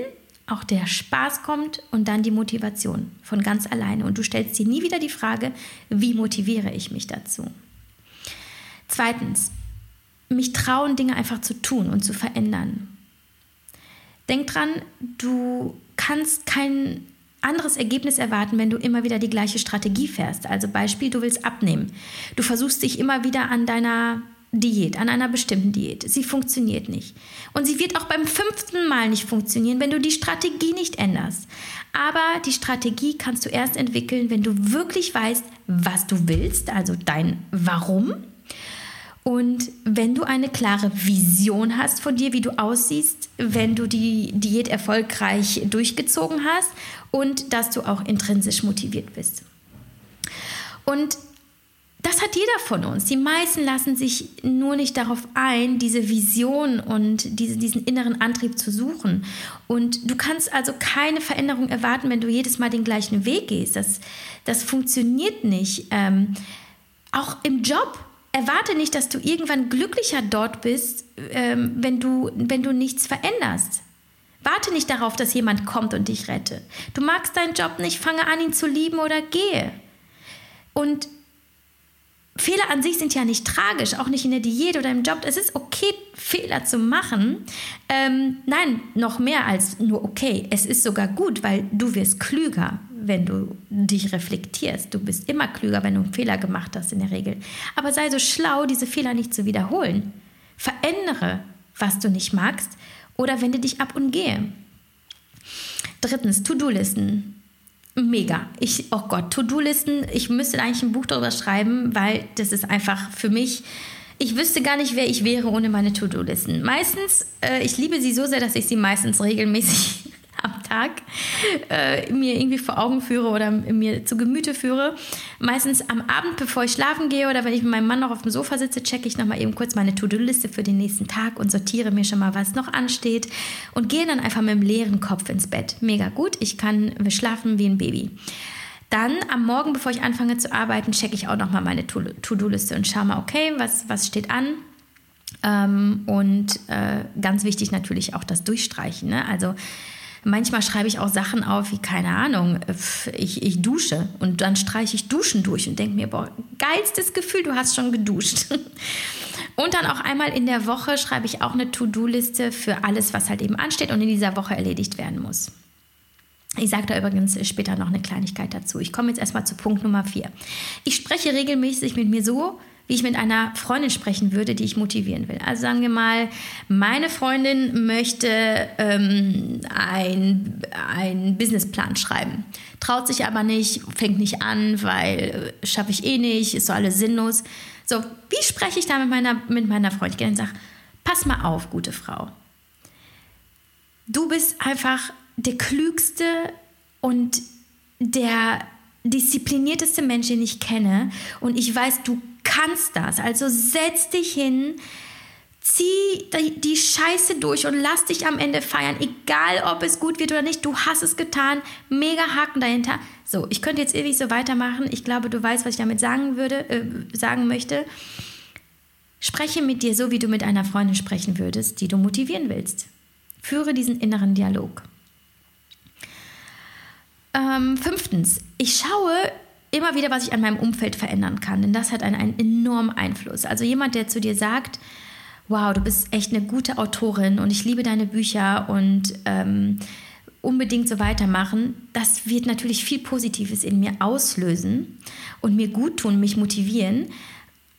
[SPEAKER 1] auch der Spaß kommt und dann die Motivation von ganz alleine. Und du stellst dir nie wieder die Frage, wie motiviere ich mich dazu? Zweitens, mich trauen, Dinge einfach zu tun und zu verändern. Denk dran, du kannst kein anderes Ergebnis erwarten, wenn du immer wieder die gleiche Strategie fährst. Also Beispiel, du willst abnehmen. Du versuchst dich immer wieder an deiner Diät, an einer bestimmten Diät. Sie funktioniert nicht. Und sie wird auch beim fünften Mal nicht funktionieren, wenn du die Strategie nicht änderst. Aber die Strategie kannst du erst entwickeln, wenn du wirklich weißt, was du willst, also dein Warum und wenn du eine klare Vision hast von dir, wie du aussiehst, wenn du die Diät erfolgreich durchgezogen hast und dass du auch intrinsisch motiviert bist. Und das hat jeder von uns. Die meisten lassen sich nur nicht darauf ein, diese Vision und diese, diesen inneren Antrieb zu suchen. Und du kannst also keine Veränderung erwarten, wenn du jedes Mal den gleichen Weg gehst. Das, das funktioniert nicht. Ähm, auch im Job erwarte nicht, dass du irgendwann glücklicher dort bist, ähm, wenn, du, wenn du nichts veränderst. Warte nicht darauf, dass jemand kommt und dich rettet. Du magst deinen Job nicht, fange an, ihn zu lieben oder gehe. Und Fehler an sich sind ja nicht tragisch, auch nicht in der Diät oder im Job. Es ist okay, Fehler zu machen. Ähm, nein, noch mehr als nur okay. Es ist sogar gut, weil du wirst klüger. wenn du dich reflektierst. Du bist immer klüger, wenn du einen Fehler gemacht hast in der Regel. Aber sei so schlau, diese Fehler nicht zu wiederholen. Verändere, was du nicht magst oder wende dich ab und gehe. Drittens, To-Do-Listen. Mega. Ich, oh Gott, To-Do-Listen, ich müsste eigentlich ein Buch darüber schreiben, weil das ist einfach für mich ich wüsste gar nicht, wer ich wäre ohne meine To-Do-Listen. Meistens, äh, ich liebe sie so sehr, dass ich sie meistens regelmäßig am Tag äh, mir irgendwie vor Augen führe oder mir zu Gemüte führe. Meistens am Abend, bevor ich schlafen gehe oder wenn ich mit meinem Mann noch auf dem Sofa sitze, checke ich nochmal eben kurz meine To-Do-Liste für den nächsten Tag und sortiere mir schon mal, was noch ansteht und gehe dann einfach mit dem leeren Kopf ins Bett. Mega gut, ich kann schlafen wie ein Baby. Dann am Morgen, bevor ich anfange zu arbeiten, checke ich auch nochmal meine To-Do-Liste und schaue mal, okay, was, was steht an. Ähm, und äh, ganz wichtig natürlich auch das Durchstreichen. Ne? Also manchmal schreibe ich auch Sachen auf wie, keine Ahnung, ich, ich dusche und dann streiche ich Duschen durch und denke mir, boah, geilstes Gefühl, du hast schon geduscht. Und dann auch einmal in der Woche schreibe ich auch eine To-Do-Liste für alles, was halt eben ansteht und in dieser Woche erledigt werden muss. Ich sage da übrigens später noch eine Kleinigkeit dazu. Ich komme jetzt erstmal zu Punkt Nummer vier. Ich spreche regelmäßig mit mir so, wie ich mit einer Freundin sprechen würde, die ich motivieren will. Also sagen wir mal, meine Freundin möchte ähm, einen Businessplan schreiben, traut sich aber nicht, fängt nicht an, weil äh, schaffe ich eh nicht, ist so alles sinnlos. So, wie spreche ich da mit meiner, mit meiner Freundin? Ich sage, pass mal auf, gute Frau. Du bist einfach der klügste und der disziplinierteste Mensch, den ich kenne. Und ich weiß, du kannst das. Also setz dich hin, zieh die Scheiße durch und lass dich am Ende feiern. Egal, ob es gut wird oder nicht, du hast es getan. Mega Haken dahinter. So, ich könnte jetzt ewig so weitermachen. Ich glaube, du weißt, was ich damit sagen würde, äh, sagen möchte. Spreche mit dir so, wie du mit einer Freundin sprechen würdest, die du motivieren willst. Führe diesen inneren Dialog. Ähm, fünftens, ich schaue immer wieder, was ich an meinem Umfeld verändern kann, denn das hat einen, einen enormen Einfluss. Also jemand, der zu dir sagt, wow, du bist echt eine gute Autorin und ich liebe deine Bücher und ähm, unbedingt so weitermachen, das wird natürlich viel Positives in mir auslösen und mir gut tun, mich motivieren.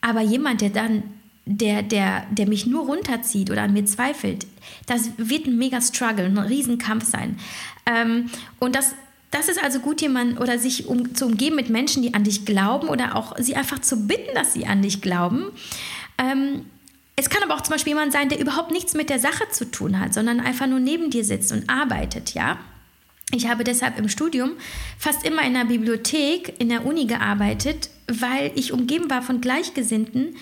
[SPEAKER 1] Aber jemand, der dann, der, der, der mich nur runterzieht oder an mir zweifelt, das wird ein mega Struggle, ein Riesenkampf sein. Ähm, und das das ist also gut, jemand oder sich um, zu umgeben mit Menschen, die an dich glauben oder auch sie einfach zu bitten, dass sie an dich glauben. Ähm, es kann aber auch zum Beispiel jemand sein, der überhaupt nichts mit der Sache zu tun hat, sondern einfach nur neben dir sitzt und arbeitet, ja. Ich habe deshalb im Studium fast immer in der Bibliothek in der Uni gearbeitet, weil ich umgeben war von Gleichgesinnten,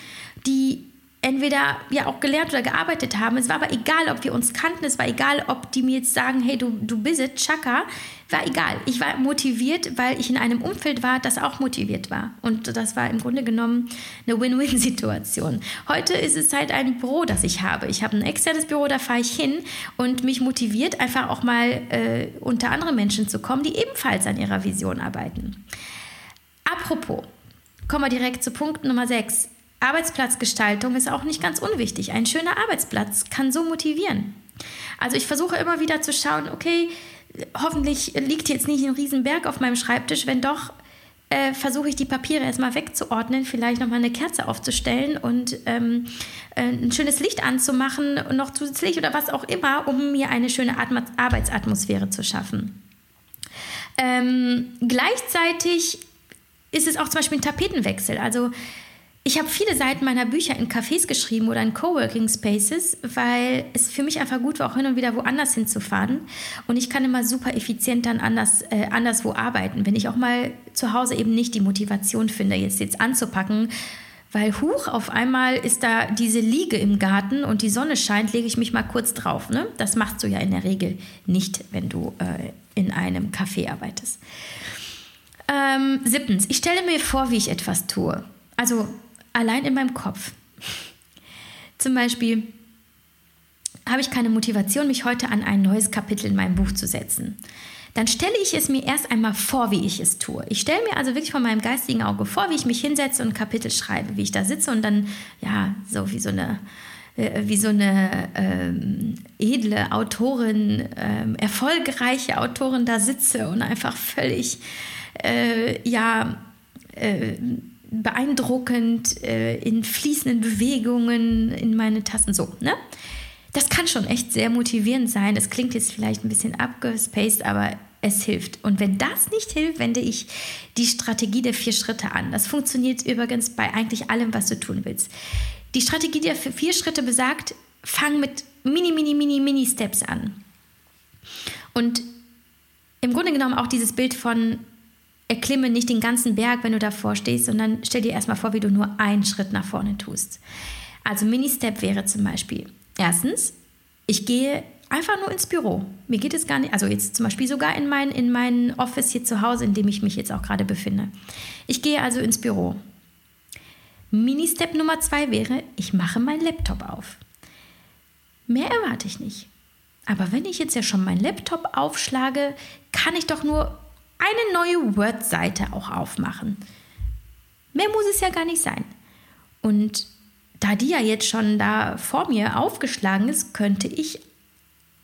[SPEAKER 1] die entweder ja auch gelernt oder gearbeitet haben. Es war aber egal, ob wir uns kannten, es war egal, ob die mir jetzt sagen, hey, du, du bist es, Chaka. War egal. Ich war motiviert, weil ich in einem Umfeld war, das auch motiviert war. Und das war im Grunde genommen eine Win-Win-Situation. Heute ist es halt ein Büro, das ich habe. Ich habe ein externes Büro, da fahre ich hin und mich motiviert, einfach auch mal äh, unter andere Menschen zu kommen, die ebenfalls an ihrer Vision arbeiten. Apropos, kommen wir direkt zu Punkt Nummer 6 Arbeitsplatzgestaltung ist auch nicht ganz unwichtig. Ein schöner Arbeitsplatz kann so motivieren. Also ich versuche immer wieder zu schauen, okay, hoffentlich liegt jetzt nicht ein Riesenberg auf meinem Schreibtisch. Wenn doch, äh, versuche ich die Papiere erstmal wegzuordnen, vielleicht nochmal eine Kerze aufzustellen und ähm, äh, ein schönes Licht anzumachen und noch zusätzlich oder was auch immer, um mir eine schöne Atma Arbeitsatmosphäre zu schaffen. Ähm, gleichzeitig ist es auch zum Beispiel ein Tapetenwechsel. Also ich habe viele Seiten meiner Bücher in Cafés geschrieben oder in Coworking Spaces, weil es für mich einfach gut war, auch hin und wieder woanders hinzufahren. Und ich kann immer super effizient dann anders, äh, anderswo arbeiten, wenn ich auch mal zu Hause eben nicht die Motivation finde, jetzt, jetzt anzupacken. Weil huch, auf einmal ist da diese Liege im Garten und die Sonne scheint, lege ich mich mal kurz drauf. Ne? Das machst du ja in der Regel nicht, wenn du äh, in einem Café arbeitest. Ähm, siebtens, ich stelle mir vor, wie ich etwas tue. Also allein in meinem Kopf. Zum Beispiel habe ich keine Motivation, mich heute an ein neues Kapitel in meinem Buch zu setzen. Dann stelle ich es mir erst einmal vor, wie ich es tue. Ich stelle mir also wirklich von meinem geistigen Auge vor, wie ich mich hinsetze und Kapitel schreibe, wie ich da sitze und dann, ja, so wie so eine äh, wie so eine ähm, edle Autorin, ähm, erfolgreiche Autorin da sitze und einfach völlig, äh, ja, äh, beeindruckend äh, in fließenden Bewegungen in meine Tasten so, ne? Das kann schon echt sehr motivierend sein. Das klingt jetzt vielleicht ein bisschen abgespaced, aber es hilft. Und wenn das nicht hilft, wende ich die Strategie der vier Schritte an. Das funktioniert übrigens bei eigentlich allem, was du tun willst. Die Strategie der vier Schritte besagt, fang mit mini, mini, mini, mini Steps an. Und im Grunde genommen auch dieses Bild von erklimme nicht den ganzen Berg, wenn du davor stehst, sondern stell dir erstmal vor, wie du nur einen Schritt nach vorne tust. Also Mini-Step wäre zum Beispiel, erstens, ich gehe einfach nur ins Büro. Mir geht es gar nicht, also jetzt zum Beispiel sogar in mein, in mein Office hier zu Hause, in dem ich mich jetzt auch gerade befinde. Ich gehe also ins Büro. Mini-Step Nummer zwei wäre, ich mache meinen Laptop auf. Mehr erwarte ich nicht. Aber wenn ich jetzt ja schon meinen Laptop aufschlage, kann ich doch nur eine neue Word-Seite auch aufmachen. Mehr muss es ja gar nicht sein. Und da die ja jetzt schon da vor mir aufgeschlagen ist, könnte ich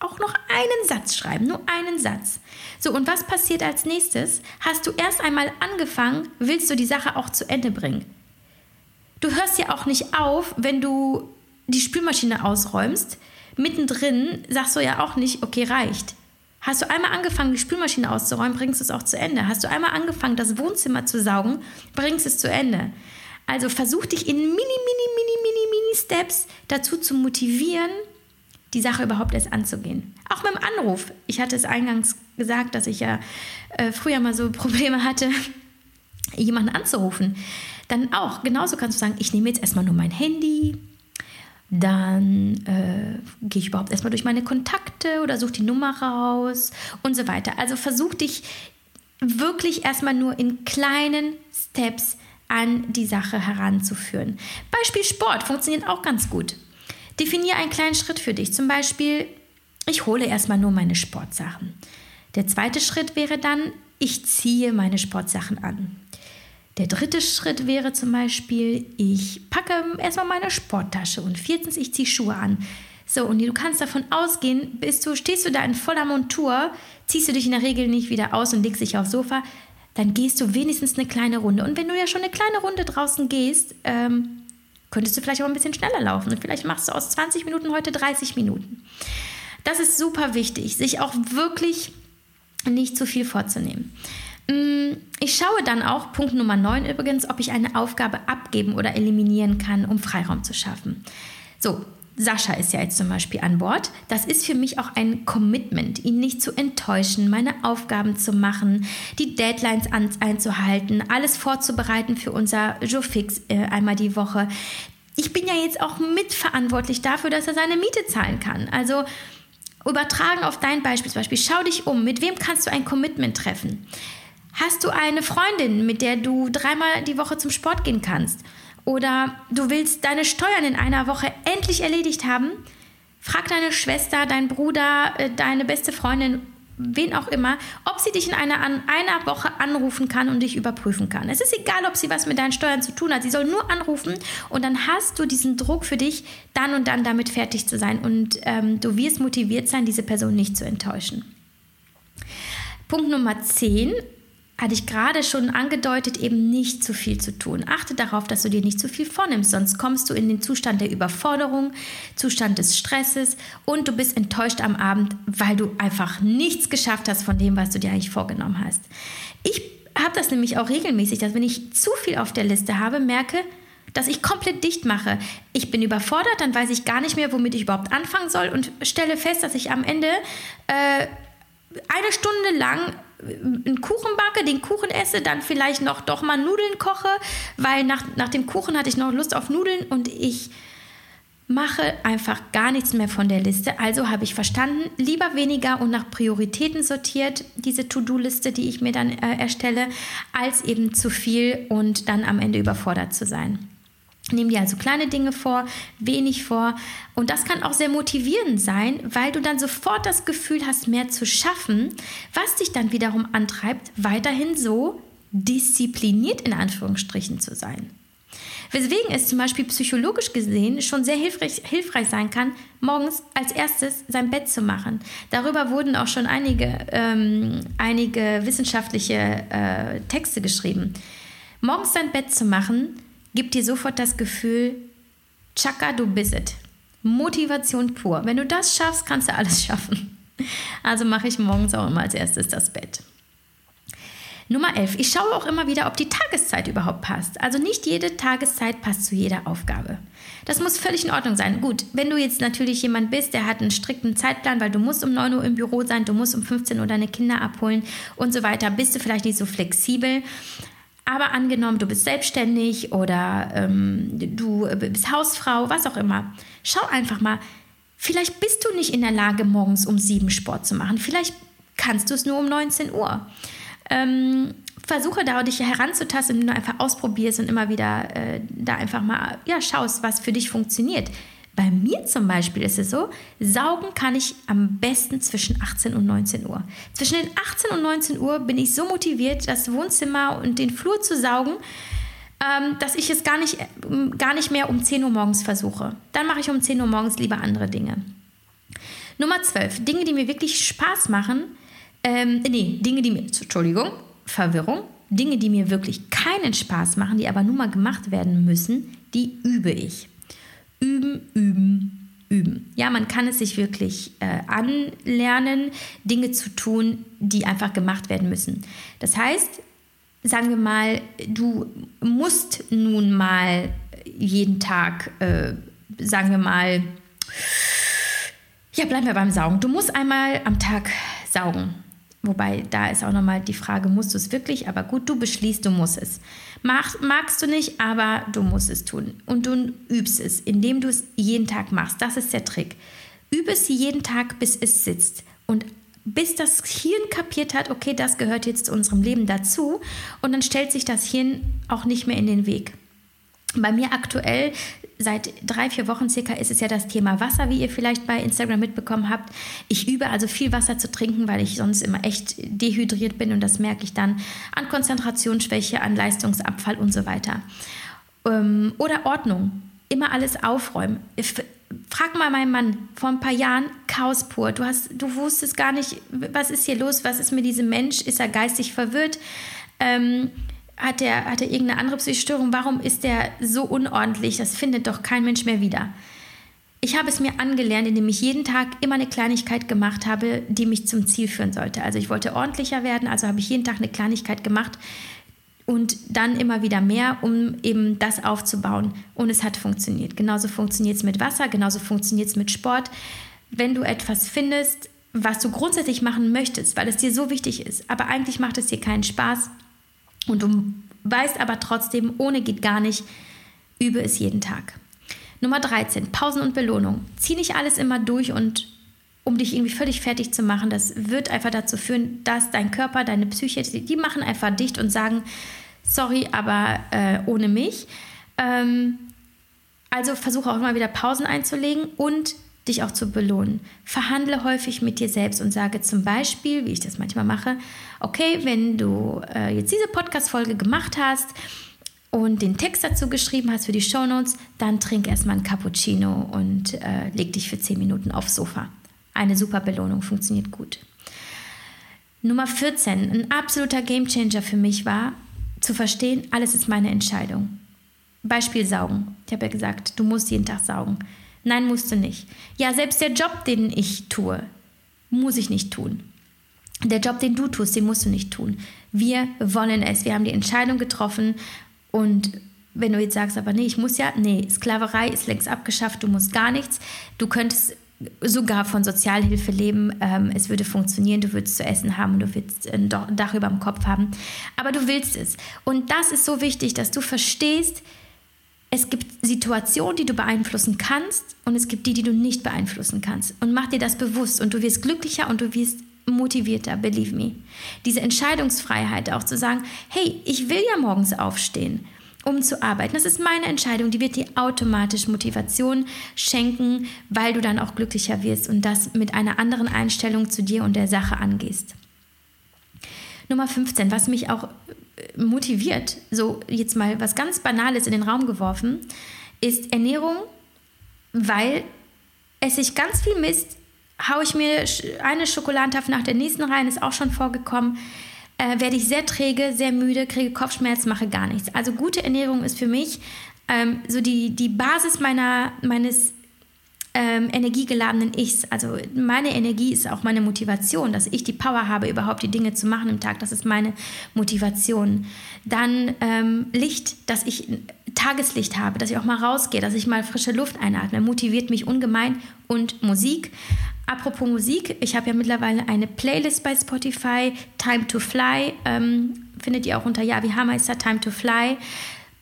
[SPEAKER 1] auch noch einen Satz schreiben, nur einen Satz. So, und was passiert als nächstes? Hast du erst einmal angefangen, willst du die Sache auch zu Ende bringen. Du hörst ja auch nicht auf, wenn du die Spülmaschine ausräumst. Mittendrin sagst du ja auch nicht, okay, reicht. Hast du einmal angefangen, die Spülmaschine auszuräumen, bringst du es auch zu Ende. Hast du einmal angefangen, das Wohnzimmer zu saugen, bringst es zu Ende. Also versuch dich in mini, mini, mini, mini, mini Steps dazu zu motivieren, die Sache überhaupt erst anzugehen. Auch mit dem Anruf. Ich hatte es eingangs gesagt, dass ich ja äh, früher mal so Probleme hatte, jemanden anzurufen. Dann auch, genauso kannst du sagen, ich nehme jetzt erstmal nur mein Handy, dann äh, gehe ich überhaupt erstmal durch meine Kontakte oder suche die Nummer raus und so weiter. Also versuch dich wirklich erstmal nur in kleinen Steps an die Sache heranzuführen. Beispiel Sport funktioniert auch ganz gut. Definiere einen kleinen Schritt für dich. Zum Beispiel, ich hole erstmal nur meine Sportsachen. Der zweite Schritt wäre dann, ich ziehe meine Sportsachen an. Der dritte Schritt wäre zum Beispiel, ich packe erstmal meine Sporttasche und viertens, ich ziehe Schuhe an. So, und du kannst davon ausgehen, bist du, stehst du da in voller Montur, ziehst du dich in der Regel nicht wieder aus und legst dich aufs Sofa, dann gehst du wenigstens eine kleine Runde. Und wenn du ja schon eine kleine Runde draußen gehst, ähm, könntest du vielleicht auch ein bisschen schneller laufen. Und vielleicht machst du aus 20 Minuten heute 30 Minuten. Das ist super wichtig, sich auch wirklich nicht zu viel vorzunehmen. Ich schaue dann auch, Punkt Nummer 9 übrigens, ob ich eine Aufgabe abgeben oder eliminieren kann, um Freiraum zu schaffen. So, Sascha ist ja jetzt zum Beispiel an Bord. Das ist für mich auch ein Commitment, ihn nicht zu enttäuschen, meine Aufgaben zu machen, die Deadlines einzuhalten, alles vorzubereiten für unser Joe Fix äh, einmal die Woche. Ich bin ja jetzt auch mitverantwortlich dafür, dass er seine Miete zahlen kann. Also übertragen auf dein Beispiel, zum Beispiel, schau dich um, mit wem kannst du ein Commitment treffen? Hast du eine Freundin, mit der du dreimal die Woche zum Sport gehen kannst? Oder du willst deine Steuern in einer Woche endlich erledigt haben? Frag deine Schwester, dein Bruder, äh, deine beste Freundin, wen auch immer, ob sie dich in einer, einer Woche anrufen kann und dich überprüfen kann. Es ist egal, ob sie was mit deinen Steuern zu tun hat. Sie soll nur anrufen und dann hast du diesen Druck für dich, dann und dann damit fertig zu sein. Und ähm, du wirst motiviert sein, diese Person nicht zu enttäuschen. Punkt Nummer 10 hatte ich gerade schon angedeutet, eben nicht zu viel zu tun. Achte darauf, dass du dir nicht zu viel vornimmst, sonst kommst du in den Zustand der Überforderung, Zustand des Stresses und du bist enttäuscht am Abend, weil du einfach nichts geschafft hast von dem, was du dir eigentlich vorgenommen hast. Ich habe das nämlich auch regelmäßig, dass wenn ich zu viel auf der Liste habe, merke, dass ich komplett dicht mache. Ich bin überfordert, dann weiß ich gar nicht mehr, womit ich überhaupt anfangen soll und stelle fest, dass ich am Ende äh, eine Stunde lang einen Kuchen backe, den Kuchen esse, dann vielleicht noch doch mal Nudeln koche, weil nach, nach dem Kuchen hatte ich noch Lust auf Nudeln und ich mache einfach gar nichts mehr von der Liste. Also habe ich verstanden, lieber weniger und nach Prioritäten sortiert, diese To-Do-Liste, die ich mir dann äh, erstelle, als eben zu viel und dann am Ende überfordert zu sein. Nimm dir also kleine Dinge vor, wenig vor. Und das kann auch sehr motivierend sein, weil du dann sofort das Gefühl hast, mehr zu schaffen, was dich dann wiederum antreibt, weiterhin so diszipliniert in Anführungsstrichen zu sein. Weswegen es zum Beispiel psychologisch gesehen schon sehr hilfreich, hilfreich sein kann, morgens als erstes sein Bett zu machen. Darüber wurden auch schon einige, ähm, einige wissenschaftliche äh, Texte geschrieben. Morgens dein Bett zu machen, gibt dir sofort das Gefühl, Chaka, du bist es. Motivation pur. Wenn du das schaffst, kannst du alles schaffen. Also mache ich morgens auch immer als erstes das Bett. Nummer 11. Ich schaue auch immer wieder, ob die Tageszeit überhaupt passt. Also nicht jede Tageszeit passt zu jeder Aufgabe. Das muss völlig in Ordnung sein. Gut, wenn du jetzt natürlich jemand bist, der hat einen strikten Zeitplan, weil du musst um 9 Uhr im Büro sein, du musst um 15 Uhr deine Kinder abholen und so weiter, bist du vielleicht nicht so flexibel. Aber angenommen, du bist selbstständig oder ähm, du bist Hausfrau, was auch immer. Schau einfach mal, vielleicht bist du nicht in der Lage, morgens um 7 Sport zu machen. Vielleicht kannst du es nur um 19 Uhr. Ähm, versuche da dich heranzutasten, indem du einfach ausprobierst und immer wieder äh, da einfach mal ja, schaust, was für dich funktioniert. Bei mir zum Beispiel ist es so, saugen kann ich am besten zwischen 18 und 19 Uhr. Zwischen den 18 und 19 Uhr bin ich so motiviert, das Wohnzimmer und den Flur zu saugen, ähm, dass ich es gar nicht, äh, gar nicht mehr um 10 Uhr morgens versuche. Dann mache ich um 10 Uhr morgens lieber andere Dinge. Nummer 12. Dinge, die mir wirklich Spaß machen, ähm, nee, Dinge, die mir, Entschuldigung, Verwirrung, Dinge, die mir wirklich keinen Spaß machen, die aber nun mal gemacht werden müssen, die übe ich. Üben, üben, üben. Ja, man kann es sich wirklich äh, anlernen, Dinge zu tun, die einfach gemacht werden müssen. Das heißt, sagen wir mal, du musst nun mal jeden Tag, äh, sagen wir mal, ja, bleiben wir beim Saugen. Du musst einmal am Tag saugen. Wobei, da ist auch nochmal die Frage, musst du es wirklich? Aber gut, du beschließt, du musst es. Mach, magst du nicht, aber du musst es tun. Und du übst es, indem du es jeden Tag machst. Das ist der Trick. Übe es jeden Tag, bis es sitzt. Und bis das Hirn kapiert hat, okay, das gehört jetzt zu unserem Leben dazu. Und dann stellt sich das Hirn auch nicht mehr in den Weg. Bei mir aktuell seit drei, vier Wochen circa ist es ja das Thema Wasser, wie ihr vielleicht bei Instagram mitbekommen habt. Ich übe also viel Wasser zu trinken, weil ich sonst immer echt dehydriert bin und das merke ich dann an Konzentrationsschwäche, an Leistungsabfall und so weiter. Ähm, oder Ordnung. Immer alles aufräumen. Frag mal meinen Mann vor ein paar Jahren, Chaos pur. Du, hast, du wusstest gar nicht, was ist hier los, was ist mit diesem Mensch, ist er geistig verwirrt? Ähm, hat er, hat er irgendeine andere psychische Störung? Warum ist er so unordentlich? Das findet doch kein Mensch mehr wieder. Ich habe es mir angelernt, indem ich jeden Tag immer eine Kleinigkeit gemacht habe, die mich zum Ziel führen sollte. Also ich wollte ordentlicher werden, also habe ich jeden Tag eine Kleinigkeit gemacht und dann immer wieder mehr, um eben das aufzubauen. Und es hat funktioniert. Genauso funktioniert es mit Wasser, genauso funktioniert es mit Sport. Wenn du etwas findest, was du grundsätzlich machen möchtest, weil es dir so wichtig ist, aber eigentlich macht es dir keinen Spaß, und du weißt aber trotzdem, ohne geht gar nicht, übe es jeden Tag. Nummer 13, Pausen und Belohnung. Zieh nicht alles immer durch und um dich irgendwie völlig fertig zu machen. Das wird einfach dazu führen, dass dein Körper, deine Psyche, die machen einfach dicht und sagen, sorry, aber äh, ohne mich. Ähm, also versuche auch immer wieder Pausen einzulegen und dich auch zu belohnen. Verhandle häufig mit dir selbst und sage zum Beispiel, wie ich das manchmal mache, okay, wenn du äh, jetzt diese Podcast-Folge gemacht hast und den Text dazu geschrieben hast für die Shownotes, dann trink erstmal ein Cappuccino und äh, leg dich für 10 Minuten aufs Sofa. Eine super Belohnung, funktioniert gut. Nummer 14, ein absoluter Gamechanger für mich war, zu verstehen, alles ist meine Entscheidung. Beispiel Saugen. Ich habe ja gesagt, du musst jeden Tag saugen. Nein, musst du nicht. Ja, selbst der Job, den ich tue, muss ich nicht tun. Der Job, den du tust, den musst du nicht tun. Wir wollen es. Wir haben die Entscheidung getroffen und wenn du jetzt sagst, aber nee, ich muss ja, nee, Sklaverei ist längst abgeschafft, du musst gar nichts. Du könntest sogar von Sozialhilfe leben. Ähm, es würde funktionieren, du würdest zu essen haben, du würdest ein Dach über dem Kopf haben. Aber du willst es. Und das ist so wichtig, dass du verstehst, es gibt Situationen, die du beeinflussen kannst und es gibt die, die du nicht beeinflussen kannst. Und mach dir das bewusst und du wirst glücklicher und du wirst motivierter, believe me. Diese Entscheidungsfreiheit auch zu sagen, hey, ich will ja morgens aufstehen, um zu arbeiten. Das ist meine Entscheidung, die wird dir automatisch Motivation schenken, weil du dann auch glücklicher wirst und das mit einer anderen Einstellung zu dir und der Sache angehst. Nummer 15, was mich auch äh, motiviert, so jetzt mal was ganz Banales in den Raum geworfen, ist Ernährung, weil esse ich ganz viel Mist, haue ich mir eine Schokoladentafel nach der nächsten rein, ist auch schon vorgekommen, äh, werde ich sehr träge, sehr müde, kriege Kopfschmerzen, mache gar nichts. Also gute Ernährung ist für mich ähm, so die, die Basis meiner, meines ähm, energiegeladenen Ichs. Also meine Energie ist auch meine Motivation, dass ich die Power habe, überhaupt die Dinge zu machen im Tag. Das ist meine Motivation. Dann ähm, Licht, dass ich Tageslicht habe, dass ich auch mal rausgehe, dass ich mal frische Luft einatme, motiviert mich ungemein. Und Musik. Apropos Musik, ich habe ja mittlerweile eine Playlist bei Spotify, Time to Fly. Ähm, findet ihr auch unter Ja, wie Hammeister, Time to Fly.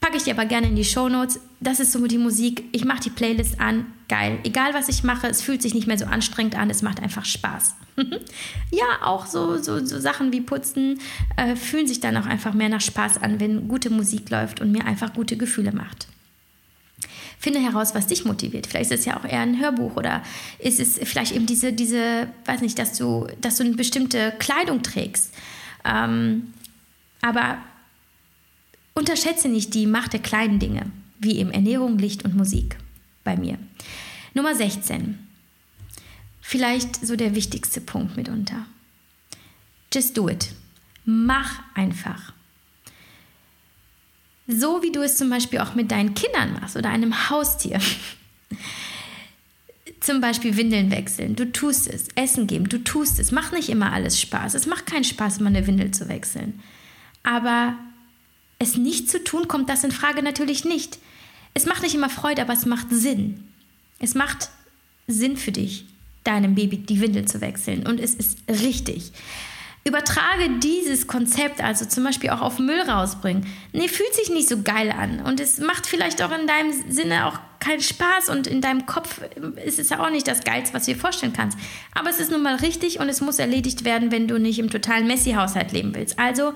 [SPEAKER 1] Packe ich dir aber gerne in die Show Notes. Das ist so die Musik. Ich mache die Playlist an. Geil. Egal, was ich mache, es fühlt sich nicht mehr so anstrengend an. Es macht einfach Spaß. ja, auch so, so, so, Sachen wie Putzen äh, fühlen sich dann auch einfach mehr nach Spaß an, wenn gute Musik läuft und mir einfach gute Gefühle macht. Finde heraus, was dich motiviert. Vielleicht ist es ja auch eher ein Hörbuch oder ist es vielleicht eben diese, diese weiß nicht, dass du, dass du eine bestimmte Kleidung trägst. Ähm, aber Unterschätze nicht die Macht der kleinen Dinge, wie eben Ernährung, Licht und Musik bei mir. Nummer 16. Vielleicht so der wichtigste Punkt mitunter. Just do it. Mach einfach. So wie du es zum Beispiel auch mit deinen Kindern machst oder einem Haustier. zum Beispiel Windeln wechseln. Du tust es. Essen geben. Du tust es. Macht nicht immer alles Spaß. Es macht keinen Spaß, immer eine Windel zu wechseln. Aber es nicht zu tun, kommt das in Frage natürlich nicht. Es macht nicht immer Freude, aber es macht Sinn. Es macht Sinn für dich, deinem Baby die Windel zu wechseln. Und es ist richtig. Übertrage dieses Konzept also zum Beispiel auch auf Müll rausbringen. Nee, fühlt sich nicht so geil an. Und es macht vielleicht auch in deinem Sinne auch keinen Spaß und in deinem Kopf ist es ja auch nicht das Geilste, was du dir vorstellen kannst. Aber es ist nun mal richtig und es muss erledigt werden, wenn du nicht im totalen Messi-Haushalt leben willst. Also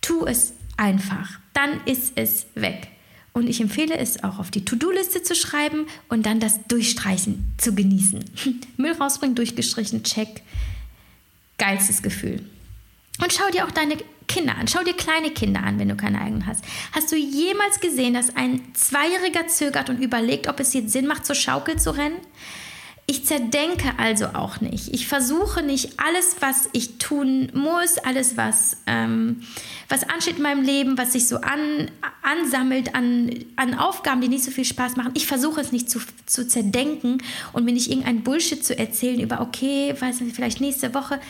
[SPEAKER 1] tu es einfach. Dann ist es weg. Und ich empfehle es auch auf die To-Do-Liste zu schreiben und dann das Durchstreichen zu genießen. Müll rausbringen, durchgestrichen, check. Geilstes Gefühl. Und schau dir auch deine Kinder an. Schau dir kleine Kinder an, wenn du keine eigenen hast. Hast du jemals gesehen, dass ein Zweijähriger zögert und überlegt, ob es jetzt Sinn macht, zur Schaukel zu rennen? Ich zerdenke also auch nicht. Ich versuche nicht alles, was ich tun muss, alles, was, ähm, was ansteht in meinem Leben, was sich so an, ansammelt an, an Aufgaben, die nicht so viel Spaß machen. Ich versuche es nicht zu, zu zerdenken und mir nicht irgendein Bullshit zu erzählen über, okay, weiß nicht, vielleicht nächste Woche.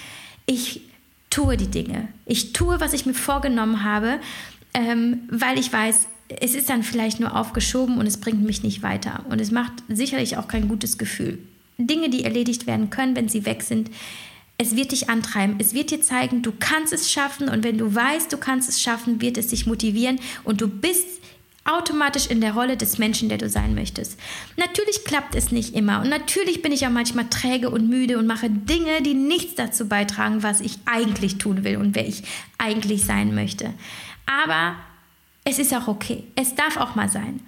[SPEAKER 1] Ich tue die Dinge. Ich tue, was ich mir vorgenommen habe, ähm, weil ich weiß, es ist dann vielleicht nur aufgeschoben und es bringt mich nicht weiter. Und es macht sicherlich auch kein gutes Gefühl. Dinge, die erledigt werden können, wenn sie weg sind. Es wird dich antreiben, es wird dir zeigen, du kannst es schaffen und wenn du weißt, du kannst es schaffen, wird es dich motivieren und du bist automatisch in der Rolle des Menschen, der du sein möchtest. Natürlich klappt es nicht immer und natürlich bin ich auch manchmal träge und müde und mache Dinge, die nichts dazu beitragen, was ich eigentlich tun will und wer ich eigentlich sein möchte. Aber es ist auch okay. Es darf auch mal sein.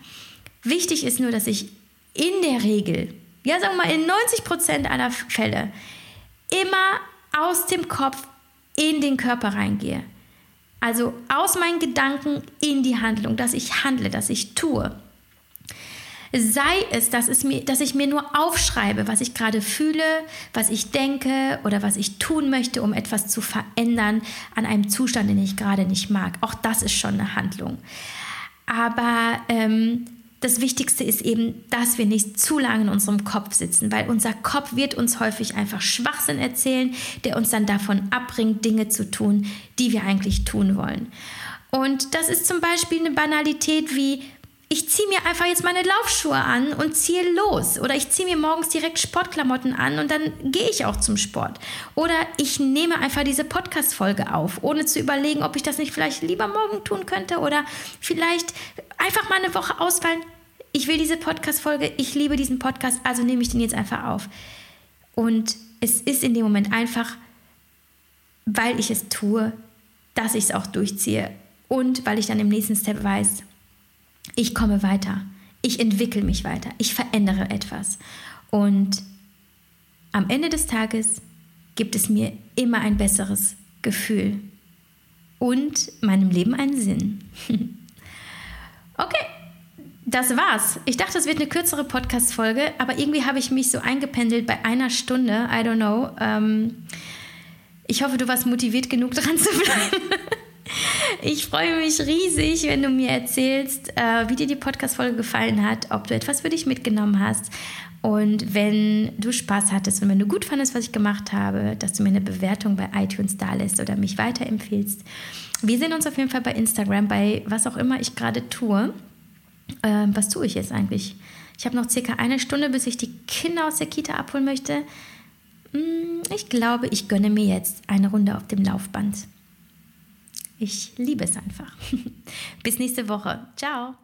[SPEAKER 1] Wichtig ist nur, dass ich in der Regel ja, sagen wir mal, in 90 Prozent aller Fälle immer aus dem Kopf in den Körper reingehe. Also aus meinen Gedanken in die Handlung, dass ich handle, dass ich tue. Sei es, dass, es mir, dass ich mir nur aufschreibe, was ich gerade fühle, was ich denke oder was ich tun möchte, um etwas zu verändern an einem Zustand, den ich gerade nicht mag. Auch das ist schon eine Handlung. Aber ähm, das Wichtigste ist eben, dass wir nicht zu lange in unserem Kopf sitzen, weil unser Kopf wird uns häufig einfach Schwachsinn erzählen, der uns dann davon abbringt, Dinge zu tun, die wir eigentlich tun wollen. Und das ist zum Beispiel eine Banalität wie, ich ziehe mir einfach jetzt meine Laufschuhe an und ziehe los. Oder ich ziehe mir morgens direkt Sportklamotten an und dann gehe ich auch zum Sport. Oder ich nehme einfach diese Podcast-Folge auf, ohne zu überlegen, ob ich das nicht vielleicht lieber morgen tun könnte oder vielleicht einfach mal eine Woche ausfallen ich will diese Podcast-Folge, ich liebe diesen Podcast, also nehme ich den jetzt einfach auf. Und es ist in dem Moment einfach, weil ich es tue, dass ich es auch durchziehe und weil ich dann im nächsten Step weiß, ich komme weiter, ich entwickle mich weiter, ich verändere etwas. Und am Ende des Tages gibt es mir immer ein besseres Gefühl, und meinem Leben einen Sinn. okay, das war's. Ich dachte, es wird eine kürzere Podcast-Folge, aber irgendwie habe ich mich so eingependelt bei einer Stunde. I don't know. Ähm, ich hoffe, du warst motiviert genug, dran zu bleiben. Ich freue mich riesig, wenn du mir erzählst, äh, wie dir die Podcast-Folge gefallen hat, ob du etwas für dich mitgenommen hast. Und wenn du Spaß hattest und wenn du gut fandest, was ich gemacht habe, dass du mir eine Bewertung bei iTunes da lässt oder mich weiterempfehlst. Wir sehen uns auf jeden Fall bei Instagram, bei was auch immer ich gerade tue. Ähm, was tue ich jetzt eigentlich? Ich habe noch circa eine Stunde, bis ich die Kinder aus der Kita abholen möchte. Hm, ich glaube, ich gönne mir jetzt eine Runde auf dem Laufband. Ich liebe es einfach. Bis nächste Woche. Ciao.